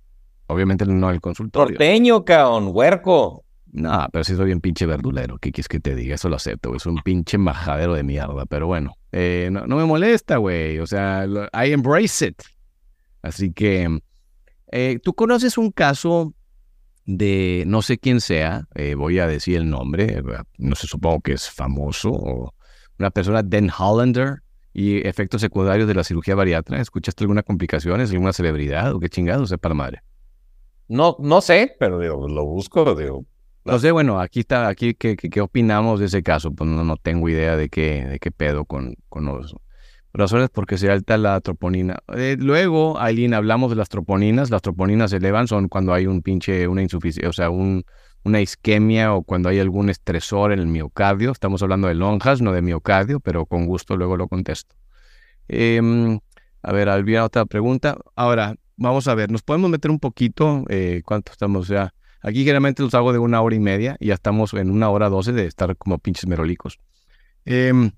Obviamente no el consultorio. Porteño, caón, huerco. No, pero si soy bien pinche verdulero. ¿Qué quieres que te diga? Eso lo acepto. Es un pinche majadero de mierda. Pero bueno, eh, no, me molesta, güey. O sea, I embrace it. Así que, eh, ¿tú conoces un caso de no sé quién sea? Eh, voy a decir el nombre. No sé, supongo que es famoso. O una persona, Den Hollander, y efectos secundarios de la cirugía bariátrica. ¿Escuchaste alguna complicación? ¿Es alguna celebridad o qué chingados? Sepa la madre. No, no sé, pero digo, lo busco, digo, sé, bueno, aquí está, aquí, ¿qué, qué, opinamos de ese caso? Pues no, no, tengo idea de qué, de qué pedo con, con los razones porque se alta la troponina. Eh, luego, Aileen, hablamos de las troponinas. Las troponinas se elevan son cuando hay un pinche, una insuficiencia, o sea, un, una isquemia o cuando hay algún estresor en el miocardio. Estamos hablando de lonjas, no de miocardio, pero con gusto luego lo contesto. Em, a ver, había otra pregunta. Ahora, vamos a ver, ¿nos podemos meter un poquito? Eh, ¿Cuánto estamos ya? Aquí generalmente los hago de una hora y media y ya estamos en una hora doce de estar como pinches merolicos. Em,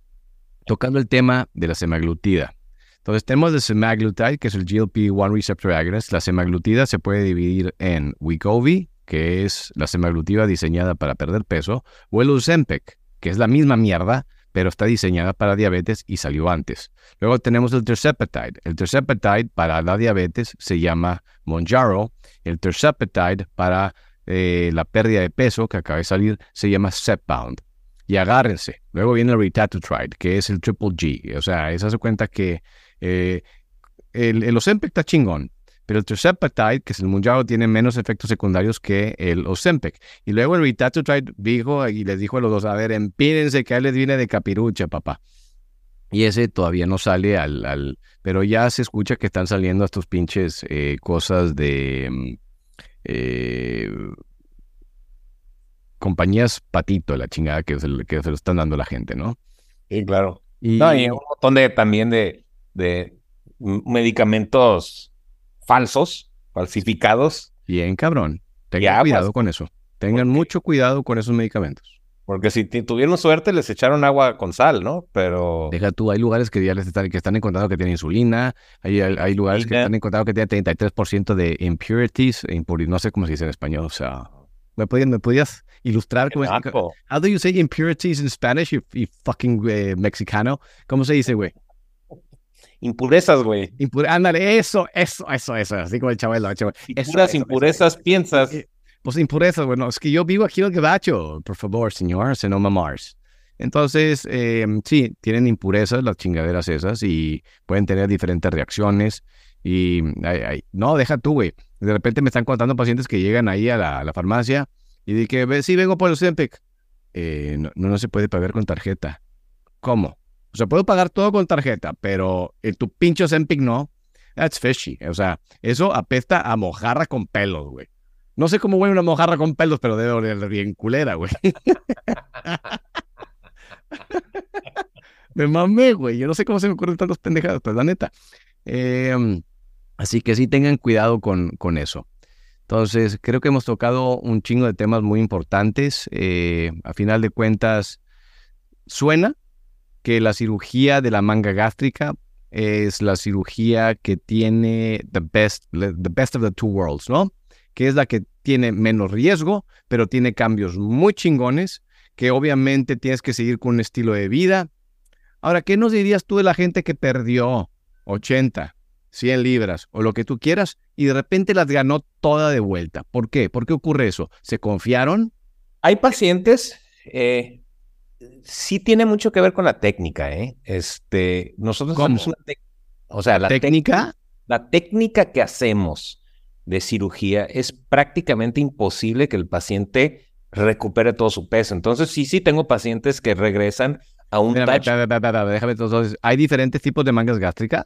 tocando el tema de la semaglutida. Entonces tenemos el semaglutide, que es el GLP-1 receptor agonist. La semaglutida se puede dividir en Wegovy, que es la semaglutida diseñada para perder peso, o el Ozempic, que es la misma mierda, pero está diseñada para diabetes y salió antes. Luego tenemos el Tersepatide. El Tersepatide para la diabetes se llama Monjaro. El Tersepatide para eh, la pérdida de peso que acaba de salir se llama Zepbound. Y agárrense. Luego viene el Retatutride, que es el Triple G. O sea, se hace cuenta que eh, el, el Ozempic está chingón, pero el Tirzepatide, que es el Mounjaro, tiene menos efectos secundarios que el Ozempic. Y luego el Retatutride dijo y les dijo a los dos, a ver, empídense que a él les viene de capirucha, papá. Y ese todavía no sale al, Pero ya se escucha que están saliendo estos pinches eh, cosas de... Eh, compañías patito, la chingada que se, que se lo están dando la gente, ¿no? Sí, claro. Y... No, y un montón de también de, de medicamentos falsos, falsificados. Bien, cabrón. Tengan cuidado con eso. Tengan mucho cuidado con esos medicamentos. Porque si tuvieron suerte, les echaron agua con sal, ¿no? Pero. Deja tú, hay lugares que ya les están, que están encontrando que tienen insulina, hay, hay, lugares que están encontrando que tienen 33% de impurities, no sé cómo se dice en español, o sea. ¿Me podías, me podías ilustrar cómo es? How do you say impurities in Spanish, you, fucking eh, mexicano? ¿Cómo se dice, güey? Impurezas, güey. ándale, eso, eso, eso, eso, así como el chavelo. Esas impurezas piensas. Eh, pues impurezas, bueno, es que yo vivo aquí en el gabacho, por favor, señor, se no mamars. Entonces, em, sí, tienen impurezas las chingaderas esas y pueden tener diferentes reacciones. Y no, deja tú, güey. De repente me están contando pacientes que llegan ahí a la, farmacia y dicen que sí, vengo por el Zempic. Eh, no, no, se puede pagar con tarjeta. ¿Cómo? O sea, puedo pagar todo con tarjeta, pero en tu pincho Zempic no. That's fishy. O sea, eso apesta a mojarra con pelos, güey. No sé cómo huele una mojarra con pelos, pero debe oler bien culera, güey. me mamé, güey. Yo no sé cómo se me ocurren tantas pendejadas, pues la neta. Em, así que sí tengan cuidado con, con eso. Entonces, creo que hemos tocado un chingo de temas muy importantes. Eh, a final de cuentas, suena que la cirugía de la manga gástrica es la cirugía que tiene the best, the best of the two worlds, ¿no? Que es la que tiene menos riesgo, pero tiene cambios muy chingones, que obviamente tienes que seguir con un estilo de vida. Ahora, ¿qué nos dirías tú de la gente que perdió 80, 100 libras o lo que tú quieras y de repente las ganó toda de vuelta? ¿Por qué? ¿Por qué ocurre eso? ¿Se confiaron? Hay pacientes, eh, sí tiene mucho que ver con la técnica, ¿eh? Este, nosotros ¿Cómo? una o sea, la técnica, la técnica que hacemos de cirugía, es prácticamente imposible que el paciente recupere todo su peso. Entonces, sí, sí tengo pacientes que regresan a un Déjame entonces, ¿hay diferentes tipos de mangas gástricas?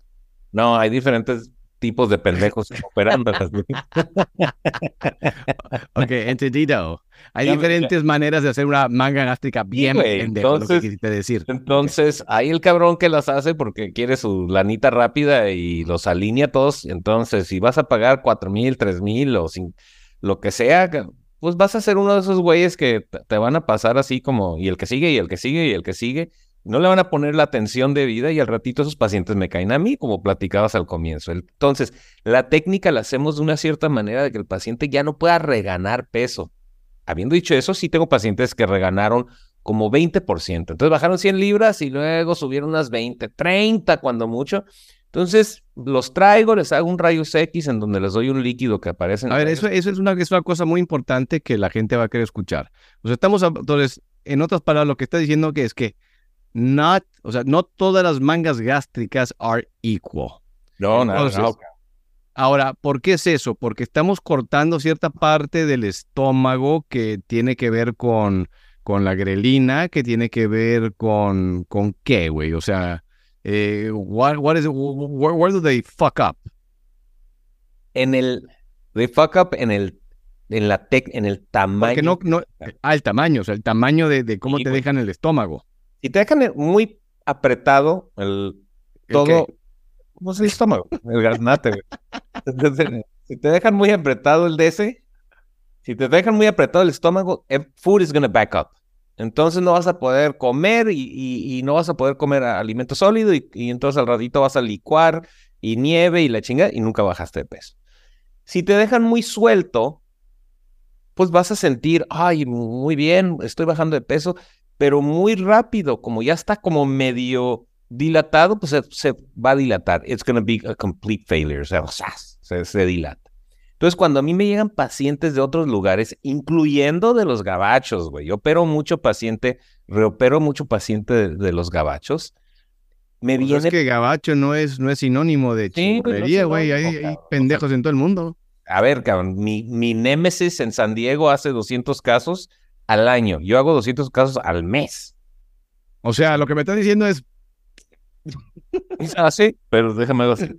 No, hay diferentes tipos de pendejos operando. ok, entendido. Hay diferentes maneras de hacer una manga gástrica bien entonces, decir. Entonces, hay el cabrón que las hace porque quiere su lanita rápida y los alinea todos. Entonces, si vas a pagar cuatro mil, tres mil o sin, lo que sea, pues vas a ser uno de esos güeyes que te van a pasar así como, y el que sigue, y el que sigue, y el que sigue. No le van a poner la atención de vida y al ratito esos pacientes me caen a mí, como platicabas al comienzo. Entonces, la técnica la hacemos de una cierta manera de que el paciente ya no pueda reganar peso. Habiendo dicho eso, sí tengo pacientes que reganaron como 20%. Entonces bajaron 100 libras y luego subieron unas 20, 30 cuando mucho. Entonces los traigo, les hago un rayos X en donde les doy un líquido que aparece. a ver, eso, eso es, una, es una cosa muy importante que la gente va a querer escuchar. O sea, estamos, entonces, en otras palabras, lo que está diciendo que es que not, o sea, no todas las mangas gástricas are equal. No, no, no. Ahora, ¿por qué es eso? Porque estamos cortando cierta parte del estómago que tiene que ver con, con la grelina, que tiene que ver con, con qué, güey. O sea, eh, what, what is it, where, do they fuck up? En el, they fuck up en el, en la tec, en el tamaño. Porque no, no, ah, el tamaño, o sea, el tamaño de, de cómo te dejan el estómago. Si te dejan muy apretado, el, todo, ¿Cómo es el estómago? El garnate, güey. Entonces, si te dejan muy apretado el DC, si te dejan muy apretado el estómago, eh, food is gonna back up. Entonces no vas a poder comer y, no vas a poder comer alimento sólido y, entonces al ratito vas a licuar y nieve y la chinga y nunca bajaste de peso. Si te dejan muy suelto, pues vas a sentir, ay, muy bien, estoy bajando de peso, pero muy rápido, como ya está como medio dilatado, pues se, va a dilatar. It's going to be a complete failure. O sea, se, se, dilata. Entonces, cuando a mí me llegan pacientes de otros lugares, incluyendo de los gabachos, güey, yo opero mucho paciente, reopero mucho paciente de, los gabachos, me pues viene... Es que gabacho no es, no es sinónimo de sí, pues, güey, hay, pendejos en todo el mundo. A ver, cabrón, mi, mi némesis en San Diego hace 200 casos al año. Yo hago 200 casos al mes. O sea, lo que me estás diciendo es Ah, sí, pero déjame así.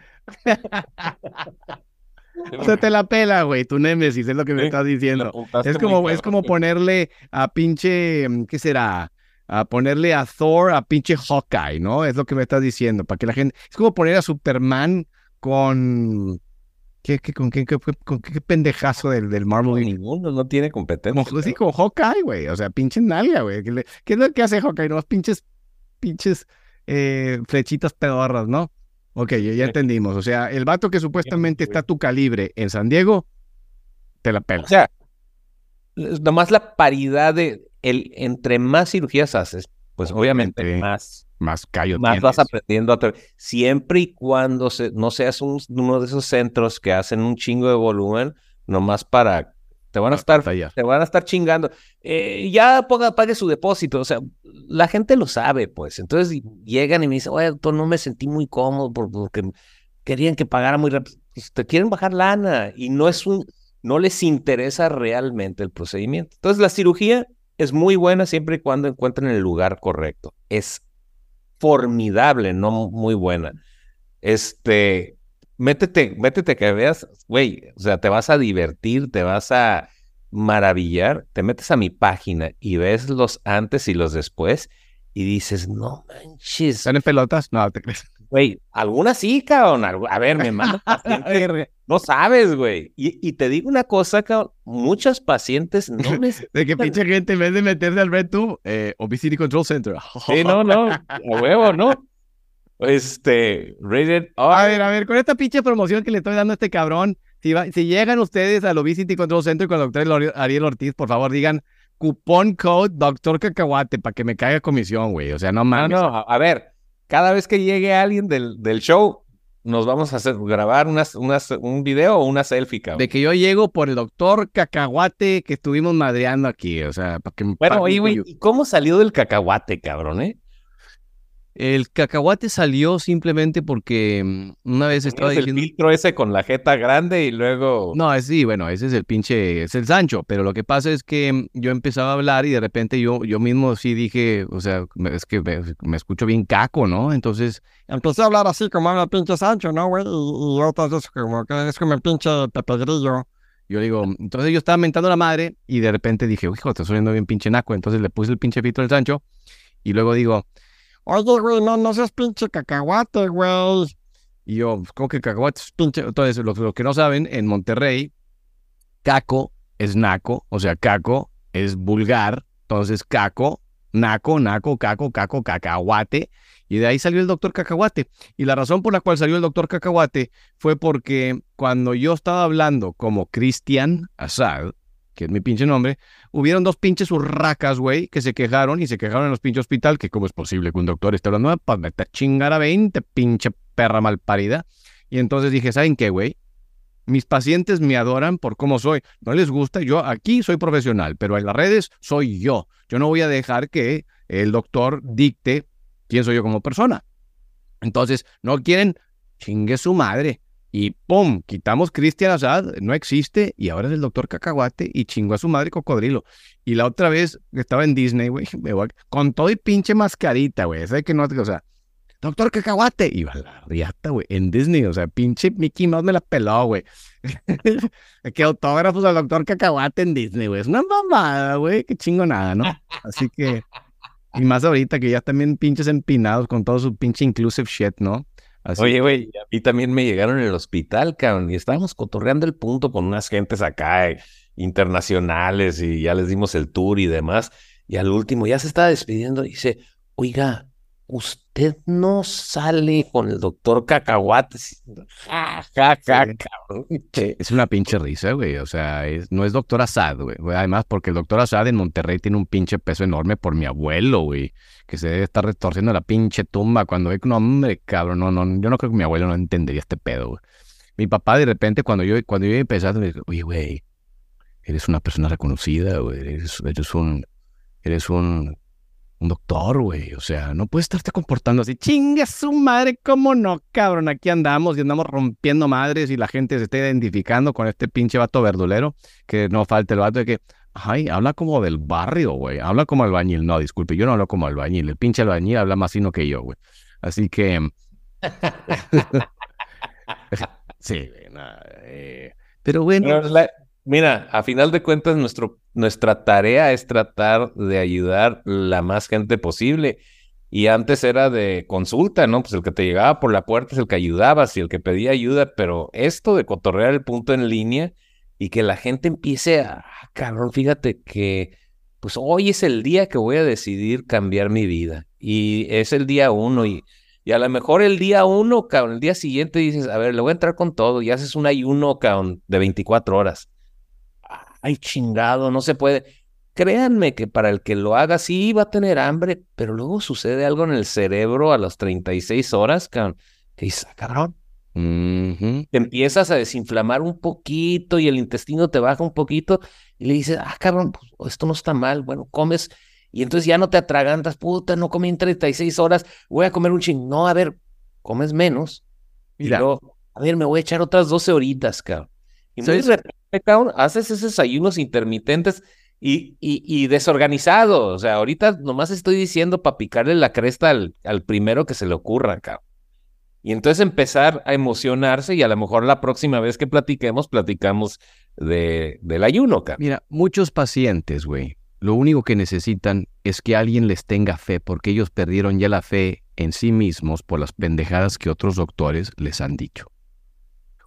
Se te la pela, güey, tu némesis, es lo que me estás diciendo. Es como, es como ponerle a pinche, ¿qué será? a ponerle a Thor a pinche Hawkeye, ¿no? Es lo que me estás diciendo, para que la gente... Es como poner a Superman con... ¿Qué, qué, con, qué, qué, con qué pendejazo del, del Marvel? Ninguno, no tiene competencia. Como, sí, como Hawkeye, güey. O sea, pinche nalga, güey. ¿Qué, ¿Qué, es lo que hace Hawkeye? No, pinches, pinches eh, flechitas pedorras, ¿no? Ok, ya, ya entendimos. O sea, el vato que supuestamente está a tu calibre en San Diego, te la pela. O sea, nomás la paridad de el entre más cirugías haces, pues obviamente más más callo más vas aprendiendo a siempre y cuando se, no seas uno de esos centros que hacen un chingo de volumen nomás para te van a estar te van a estar chingando. Eh, ya ponga, pague su depósito o sea la gente lo sabe pues. Entonces llegan y me dicen oye doctor no me sentí muy cómodo porque querían que pagara muy rápido pues, te quieren bajar lana y no es un no les interesa realmente el procedimiento. Entonces la cirugía es muy buena siempre y cuando encuentren el lugar correcto. Es formidable, no muy buena. Este, métete, métete que veas, güey, o sea, te vas a divertir, te vas a maravillar, te metes a mi página y ves los antes y los después y dices, no manches. ¿Están en pelotas? No, te crees. Güey, algunas sí, cabrón. A ver, me manda No sabes, güey. Y, te digo una cosa, cabrón. Muchos pacientes no les. De que pinche gente en vez de meterse al RedTube, eh, Obesity Control Center. sí, no, no. A huevo, ¿no? Este, rated A ver, a ver, con esta pinche promoción que le estoy dando a este cabrón, si, si llegan ustedes al Obesity Control Center con el doctor Ariel Ortiz, por favor digan cupón code doctor cacahuate para que me caiga comisión, güey. O sea, no mames. No, no, a ver, cada vez que llegue alguien del, del show, nos vamos a hacer grabar unas, unas, un video o una selfie, cabrón. De que yo llego por el doctor cacahuate que estuvimos madreando aquí, o sea, para que me Bueno, oye, güey, ¿y cómo salió del cacahuate, cabrón, eh? El cacahuate salió simplemente porque mm, una vez estaba diciendo... el filtro ese con la jeta grande y luego... No, sí, bueno, ese es el pinche, es el Sancho, pero lo que pasa es que mm, yo empezaba a hablar y de repente yo, yo mismo sí dije, o sea, es que me, escucho bien caco, ¿no? Entonces empecé a hablar así como habla el pinche Sancho, ¿no, güey? Y, otras veces como que es como el pinche Pepe Grillo. Yo digo, entonces yo estaba mentando a la madre y de repente dije, hijo, estoy oyendo bien pinche naco. Entonces le puse el pinche filtro del Sancho y luego digo... Oye, güey, no, no seas pinche cacahuate, güey. Y yo, ¿cómo que cacahuate? Entonces, los, que no saben, en Monterrey, caco es naco, o sea, caco es vulgar. Entonces, caco, naco, naco, caco, caco, cacahuate. Y de ahí salió el doctor Cacahuate. Y la razón por la cual salió el doctor Cacahuate fue porque cuando yo estaba hablando como Cristian Assad, que es mi pinche nombre, hubieron dos pinches urracas, güey, que se quejaron y se quejaron en los pinches hospital, que cómo es posible que un doctor esté hablando para meter chingar a 20, pinche perra mal parida. Y entonces dije, ¿saben qué, güey? Mis pacientes me adoran por cómo soy. No les gusta, yo aquí soy profesional, pero en las redes soy yo. Yo no voy a dejar que el doctor dicte quién soy yo como persona. Entonces, no quieren, chingue su madre. Y ¡pum! Quitamos Cristian Assad, no existe, y ahora es el doctor Cacahuate y chingó a su madre cocodrilo. Y la otra vez estaba en Disney, güey, con todo y pinche mascarita, güey. Sé que no, o sea, doctor Cacahuate. Va la riata, güey, en Disney, o sea, pinche Mickey Mouse me la peló, güey. que autógrafos al doctor Cacahuate en Disney, güey. Es una mamada, güey, qué chingo nada, ¿no? Así que, y más ahorita que ya también pinches empinados con todo su pinche inclusive shit, ¿no? Oye, güey, a mí también me llegaron en el hospital, cabrón, y estábamos cotorreando el punto con unas gentes acá eh, internacionales y ya les dimos el tour y demás. Y al último ya se estaba despidiendo y dice, oiga, usted no sale con el doctor Cacahuate. Ja, ja, ja, Es una pinche risa, güey. O sea, no es doctor Assad, güey. Además, porque el doctor Assad en Monterrey tiene un pinche peso enorme por mi abuelo, güey. Que se debe estar retorciendo la pinche tumba cuando ve que un hombre, cabrón. No, no, yo no creo que mi abuelo no entendería este pedo, güey. Mi papá, de repente, cuando yo, cuando yo empecé, me dijo, oye, güey, eres una persona reconocida, güey. Eres, eres un. Eres un un doctor, güey. O sea, no puedes estarte comportando así. Chingue su madre, ¿cómo no, cabrón? Aquí andamos y andamos rompiendo madres y la gente se está identificando con este pinche vato verdulero. Que no falte el vato de que, ay, habla como del barrio, güey. Habla como albañil. No, disculpe, yo no hablo como albañil. El pinche albañil habla más sino que yo, güey. Así que. sí, güey, eh, Pero bueno. Mira, a final de cuentas, nuestro, nuestra tarea es tratar de ayudar la más gente posible. Y antes era de consulta, ¿no? Pues el que te llegaba por la puerta es el que ayudaba, y el que pedía ayuda, pero esto de cotorrear el punto en línea y que la gente empiece a, ah, cabrón, fíjate que, pues hoy es el día que voy a decidir cambiar mi vida. Y es el día uno y, y a lo mejor el día uno, cabrón, el día siguiente dices, a ver, le voy a entrar con todo y haces un ayuno, cabrón, de 24 horas. Ay, chingado, no se puede. Créanme que para el que lo haga sí va a tener hambre, pero luego sucede algo en el cerebro a las 36 horas, cabrón, que dices, ah, cabrón. Te empiezas a desinflamar un poquito y el intestino te baja un poquito y le dices, ah, cabrón, pues, esto no está mal. Bueno, comes y entonces ya no te atragantas, puta, no comí en 36 horas, voy a comer un ching. No, a ver, comes menos. Mira. a ver, me voy a echar otras 12 horitas, cabrón. Y muy cabrón, haces esos ayunos intermitentes y, y, desorganizado. O sea, ahorita nomás estoy diciendo para picarle la cresta al, al primero que se le ocurra, cabrón. Y entonces empezar a emocionarse y a lo mejor la próxima vez que platiquemos, platicamos de, del ayuno, cabrón. Mira, muchos pacientes, güey, lo único que necesitan es que alguien les tenga fe porque ellos perdieron ya la fe en sí mismos por las pendejadas que otros doctores les han dicho.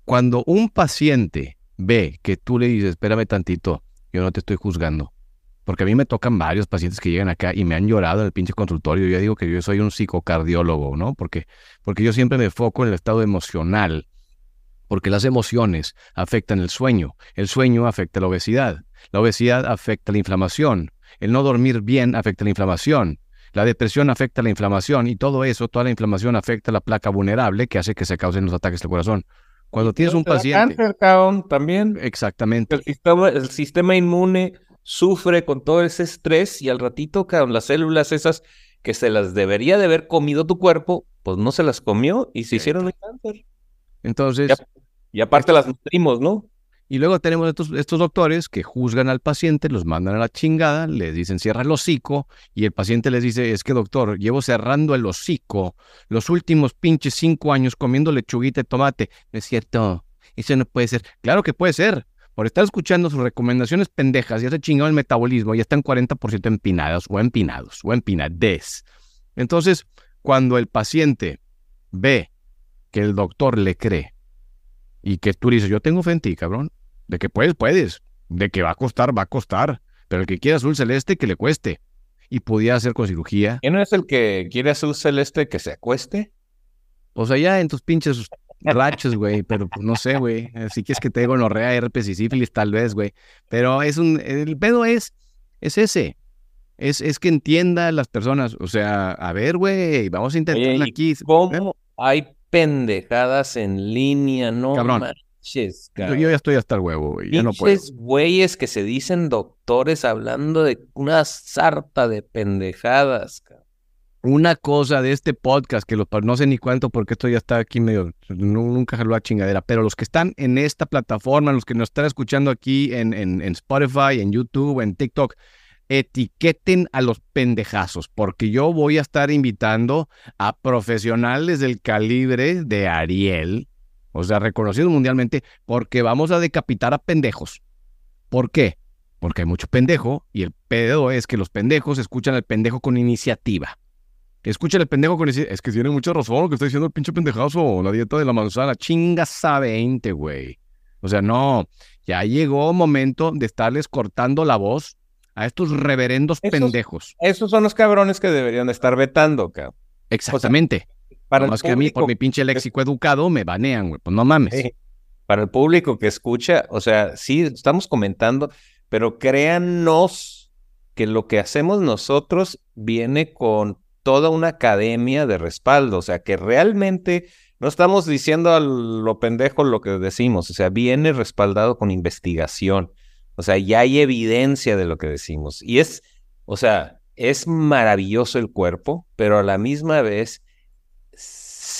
Cuando un paciente ve que tú le dices, espérame tantito, yo no te estoy juzgando. Porque a mí me tocan varios pacientes que llegan acá y me han llorado en el pinche consultorio. Yo digo que yo soy un psicocardiólogo, ¿no? Porque, porque yo siempre me foco en el estado emocional. Porque las emociones afectan el sueño. El sueño afecta la obesidad. La obesidad afecta la inflamación. El no dormir bien afecta la inflamación. La depresión afecta la inflamación y todo eso, toda la inflamación afecta la placa vulnerable que hace que se causen los ataques del corazón. Cuando tienes un paciente... Cáncer, también. Exactamente. El sistema, el sistema inmune sufre con todo ese estrés y al ratito, cabrón, las células esas que se las debería de haber comido tu cuerpo, pues no se las comió y se hicieron el cáncer. Entonces... y aparte las nutrimos, ¿no? Y luego tenemos estos, estos, doctores que juzgan al paciente, los mandan a la chingada, les dicen cierra el hocico y el paciente les dice, es que doctor, llevo cerrando el hocico los últimos pinches cinco años comiendo lechuguita y tomate. No es cierto, eso no puede ser. Claro que puede ser. Por estar escuchando sus recomendaciones pendejas, ya se chingado el metabolismo, ya están 40% empinados o empinados o empinades. Entonces, cuando el paciente ve que el doctor le cree y que tú dices, yo tengo fe en ti, cabrón, de que puedes, puedes. De que va a costar, va a costar. Pero el que quiera azul celeste, que le cueste. Y podía hacer con cirugía. ¿Quién no es el que quiere azul celeste que se acueste? Pues allá en tus pinches rachos, güey. Pero pues no sé, güey. Si quieres que te gonorrea, herpes y sífilis, tal vez, güey. Pero es un. El pedo es. Es ese. Es, es que entienda las personas. O sea, a ver, güey, vamos a intentar aquí. ¿Cómo hay pendejadas en línea? No, Cabrón. Yo, ya estoy hasta el huevo, güey. Ya no puedo. güeyes que se dicen doctores hablando de una sarta de pendejadas. Una cosa de este podcast que los no sé ni cuánto porque esto ya está aquí medio nunca jaló a chingadera, pero los que están en esta plataforma, los que nos están escuchando aquí en, en, en Spotify, en YouTube, en TikTok, etiqueten a los pendejazos, porque yo voy a estar invitando a profesionales del calibre de Ariel, o sea, reconocido mundialmente, porque vamos a decapitar a pendejos. ¿Por qué? Porque hay mucho pendejo y el pedo es que los pendejos escuchan al pendejo con iniciativa. Escuchan al pendejo con iniciativa. Es que tiene mucha razón lo que está diciendo el pinche pendejazo, la dieta de la manzana. Chingas a 20, güey. O sea, no, ya llegó momento de estarles cortando la voz a estos reverendos pendejos. Esos son los cabrones que deberían estar vetando, cabrón. Exactamente. Para Más que a mí, por mi pinche léxico educado, me banean, güey. Pues no mames. Para el público que escucha, o sea, sí, estamos comentando, pero créannos que lo que hacemos nosotros viene con toda una academia de respaldo. O sea, que realmente no estamos diciendo a lo pendejo lo que decimos. O sea, viene respaldado con investigación. O sea, ya hay evidencia de lo que decimos. Y es, o sea, es maravilloso el cuerpo, pero a la misma vez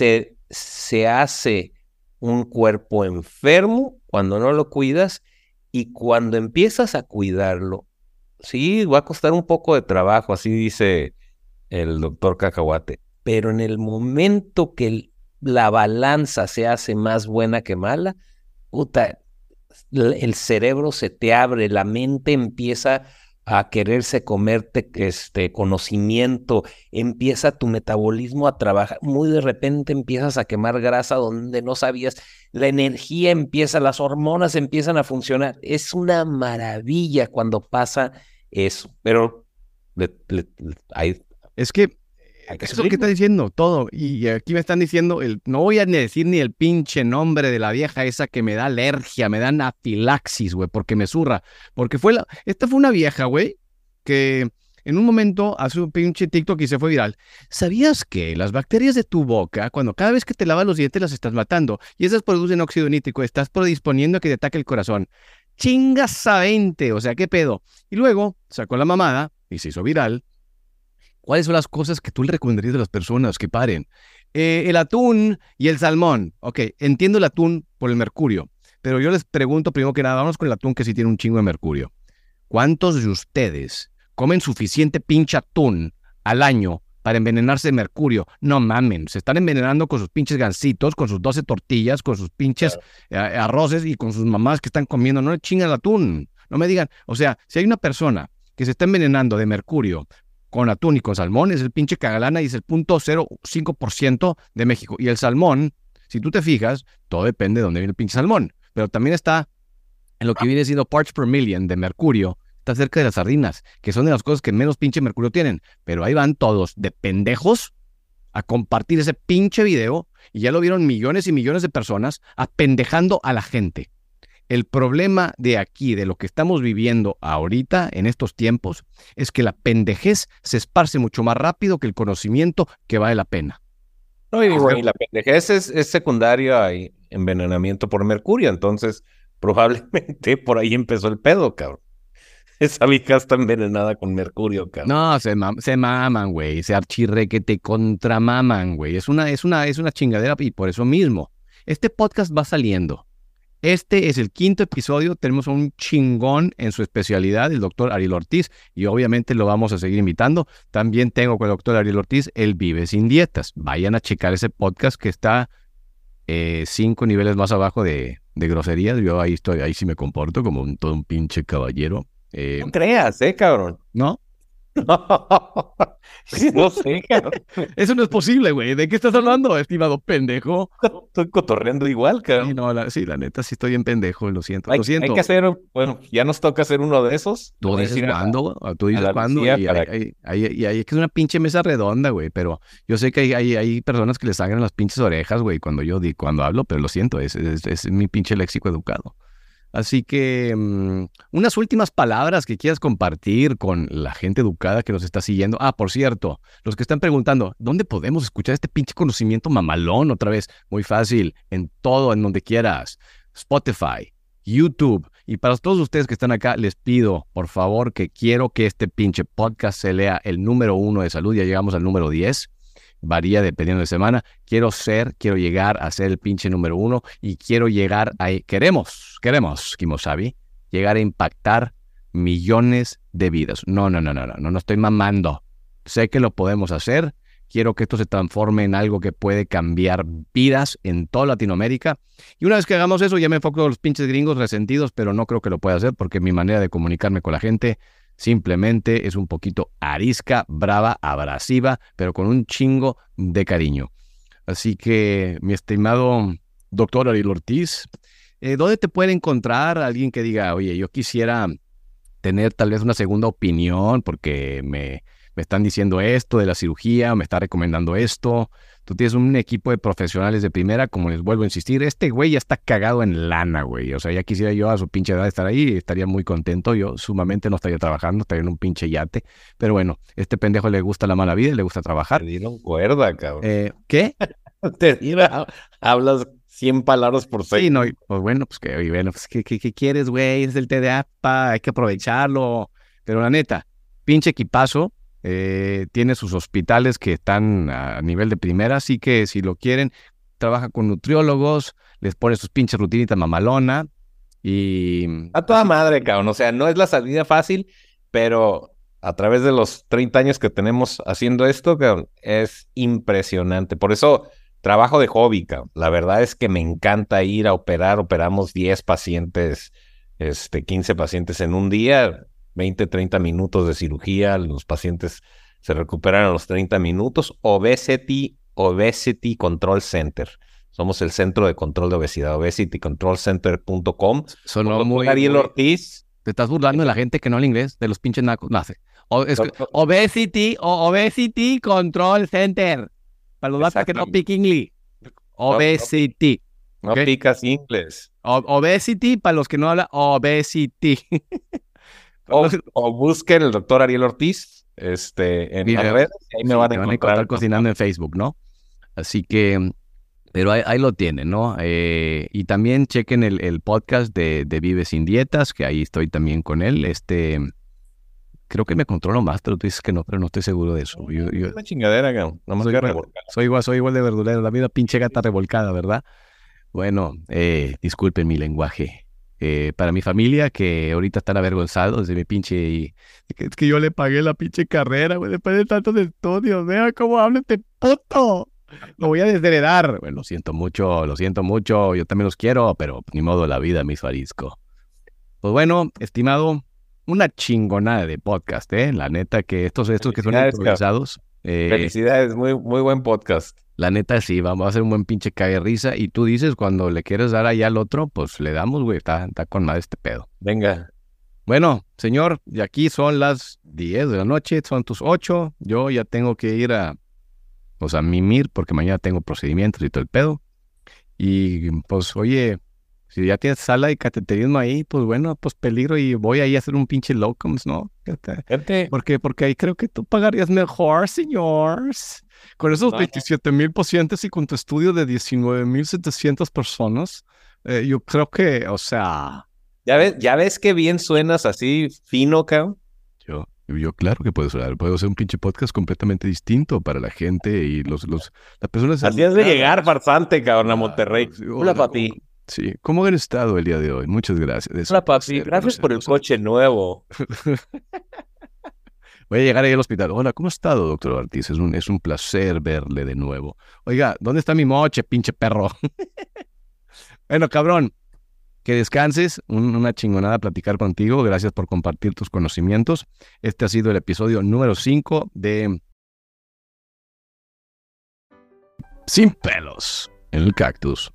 se, se hace un cuerpo enfermo cuando no lo cuidas y cuando empiezas a cuidarlo, sí, va a costar un poco de trabajo, así dice el doctor Cacahuate, pero en el momento que la balanza se hace más buena que mala, puta, el cerebro se te abre, la mente empieza a quererse comerte este conocimiento, empieza tu metabolismo a trabajar, muy de repente empiezas a quemar grasa donde no sabías, la energía empieza, las hormonas empiezan a funcionar. Es una maravilla cuando pasa eso, pero es que es lo que está diciendo todo. Y aquí me están diciendo, el, no voy a decir ni el pinche nombre de la vieja esa que me da alergia, me da anafilaxis, güey, porque me zurra. Porque fue la, esta fue una vieja, güey, que en un momento hace un pinche TikTok y se fue viral. ¿Sabías que las bacterias de tu boca, cuando cada vez que te lavas los dientes las estás matando y esas producen óxido nítrico, estás predisponiendo a que te ataque el corazón? Chingas a 20, o sea, ¿qué pedo? Y luego sacó la mamada y se hizo viral ¿Cuáles son las cosas que tú le recomendarías a las personas que paren? Eh, el atún y el salmón. Ok, entiendo el atún por el mercurio, pero yo les pregunto primero que nada, vamos con el atún que sí tiene un chingo de mercurio. ¿Cuántos de ustedes comen suficiente pinche atún al año para envenenarse de mercurio? No mamen, se están envenenando con sus pinches gansitos, con sus 12 tortillas, con sus pinches eh, arroces y con sus mamás que están comiendo. No le chingan el atún. No me digan, o sea, si hay una persona que se está envenenando de mercurio con atún y con salmón es el pinche cagalana y es el 0.05% de México. Y el salmón, si tú te fijas, todo depende de dónde viene el pinche salmón. Pero también está en lo que viene siendo parts per million de mercurio, está cerca de las sardinas, que son de las cosas que menos pinche mercurio tienen. Pero ahí van todos de pendejos a compartir ese pinche video y ya lo vieron millones y millones de personas apendejando a la gente. El problema de aquí, de lo que estamos viviendo ahorita, en estos tiempos, es que la pendejez se esparce mucho más rápido que el conocimiento que vale la pena. No, y, la pendejez es, es secundario a envenenamiento por mercurio, entonces probablemente por ahí empezó el pedo, cabrón. Esa vieja está envenenada con mercurio, cabrón. No, se, se maman, güey. Se archirre que te contramaman, güey. Es una, es, una, es una chingadera y por eso mismo. Este podcast va saliendo. Este es el quinto episodio. Tenemos un chingón en su especialidad, el doctor Ariel Ortiz, y obviamente lo vamos a seguir invitando. También tengo con el doctor Ariel Ortiz, Él vive sin dietas. Vayan a checar ese podcast que está eh, cinco niveles más abajo de, groserías. Yo ahí estoy, ahí sí me comporto como un, todo un pinche caballero. Eh, no creas, eh, cabrón. ¿No? no sé, Eso no es posible, güey. ¿De qué estás hablando, estimado pendejo? Estoy cotorreando igual, cabrón. Sí, no, la, sí, la neta, sí estoy en pendejo, lo siento. lo siento. Hay que hacer, bueno, ya nos toca hacer uno de esos. Tú dices cuándo, tú dices cuándo. Y hay, hay, que es una pinche mesa redonda, güey. Pero yo sé que hay, hay, personas que les sangran las pinches orejas, güey, cuando yo di, cuando hablo, pero lo siento, es, es mi pinche léxico educado. Así que mm, unas últimas palabras que quieras compartir con la gente educada que nos está siguiendo. Ah, por cierto, los que están preguntando, ¿dónde podemos escuchar este pinche conocimiento mamalón otra vez? Muy fácil, en todo, en donde quieras. Spotify, YouTube. Y para todos ustedes que están acá, les pido, por favor, que quiero que este pinche podcast se lea el número uno de salud. Ya llegamos al número 10 varía dependiendo de semana. Quiero ser, quiero llegar a ser el pinche número uno y quiero llegar a, queremos, queremos, Kimosabi, llegar a impactar millones de vidas. No, no, no, no, no, no, no estoy mamando. Sé que lo podemos hacer. Quiero que esto se transforme en algo que puede cambiar vidas en toda Latinoamérica. Y una vez que hagamos eso, ya me enfoco en los pinches gringos resentidos, pero no creo que lo pueda hacer porque mi manera de comunicarme con la gente Simplemente es un poquito arisca, brava, abrasiva, pero con un chingo de cariño. Así que, mi estimado doctor Ariel Ortiz, eh, ¿dónde te puede encontrar alguien que diga, oye, yo quisiera tener tal vez una segunda opinión porque me, me están diciendo esto de la cirugía, me está recomendando esto, Tú tienes un equipo de profesionales de primera, como les vuelvo a insistir, este güey ya está cagado en lana, güey. O sea, ya quisiera yo a su pinche edad estar ahí, estaría muy contento. Yo sumamente no estaría trabajando, estaría en un pinche yate. Pero bueno, este pendejo le gusta la mala vida y le gusta trabajar. Te dieron cuerda, cabrón. Eh, ¿Qué? Te dieron, hablas 100 palabras por seis. Sí, no, pues bueno, pues que, bueno, pues ¿qué, qué, quieres, güey? Es el TDA, pa, hay que aprovecharlo. Pero la neta, pinche equipazo, eh, tiene sus hospitales que están a nivel de primera, así que si lo quieren, trabaja con nutriólogos, les pone sus pinches rutinitas mamalona y... A toda madre, cabrón. O sea, no es la salida fácil, pero a través de los 30 años que tenemos haciendo esto, cabrón, es impresionante. Por eso trabajo de hobby, La verdad es que me encanta ir a operar. Operamos 10 pacientes, este, 15 pacientes en un día, 20, 30 minutos de cirugía. Los pacientes se recuperan a los 30 minutos. Obesity, Obesity Control Center. Somos el centro de control de obesidad, obesitycontrolcenter.com. Sonó muy. Ariel Ortiz. Te estás burlando de la gente que no habla inglés, de los pinches nacos. No, obesity, Obesity Control Center. Para los que no pick inglés. Obesity. No, picas inglés. obesity, para los que no hablan, obesity. o, busquen el doctor Ariel Ortiz este, en las redes. Ahí me van a, encontrar cocinando en Facebook, ¿no? Así que pero ahí, lo tienen, ¿no? Eh, y también chequen el, podcast de, de, Vive Sin Dietas, que ahí estoy también con él. Este, creo que me controlo más, pero tú dices que no, pero no estoy seguro de eso. Yo, una chingadera, no soy, igual, soy, igual, soy igual de verdulero, la misma pinche gata revolcada, ¿verdad? Bueno, eh, disculpen mi lenguaje. Eh, para mi familia, que ahorita están avergonzados de mi pinche... Y, es que yo le pagué la pinche carrera, güey, después de tantos estudios. Vea cómo habla este puto. Lo voy a desheredar. Bueno, lo siento mucho, lo siento mucho. Yo también los quiero, pero ni modo, la vida me hizo arisco. Pues bueno, estimado, una chingonada de podcast, ¿eh? La neta que estos, estos que son improvisados. Eh, Felicidades, muy, muy buen podcast. La neta sí, vamos a hacer un buen pinche cae risa. Y tú dices, cuando le quieres dar allá al otro, pues le damos, güey, está, está con más este pedo. Venga. Bueno, señor, y aquí son las 10 de la noche, son tus 8. Yo ya tengo que ir a o sea, mimir, porque mañana tengo procedimientos y todo el pedo. Y pues, oye, si ya tienes sala de cateterismo ahí, pues bueno, pues peligro y voy ahí a hacer un pinche locums, ¿no? Porque, porque ahí creo que tú pagarías mejor, señores. Con esos 27 mil pacientes y con tu estudio de 19 mil 700 personas, eh, yo creo que, o sea... ¿Ya ves, ¿Ya ves qué bien suenas así fino, cabrón? Yo, yo, claro que puedo hablar. Puedo hacer un pinche podcast completamente distinto para la gente y los, los, las personas. Así es de llegar, farsante, cabrón, a Monterrey. Hola, papi. Sí, ¿cómo han estado el día de hoy? Muchas gracias. Hola, papi. Gracias por el coche nuevo. Voy a llegar ahí al hospital. Hola, ¿cómo ha estado, doctor Ortiz? Es un, es un placer verle de nuevo. Oiga, ¿dónde está mi moche, pinche perro? bueno, cabrón, que descanses, una chingonada platicar contigo. Gracias por compartir tus conocimientos. Este ha sido el episodio número 5 de Sin pelos en el cactus.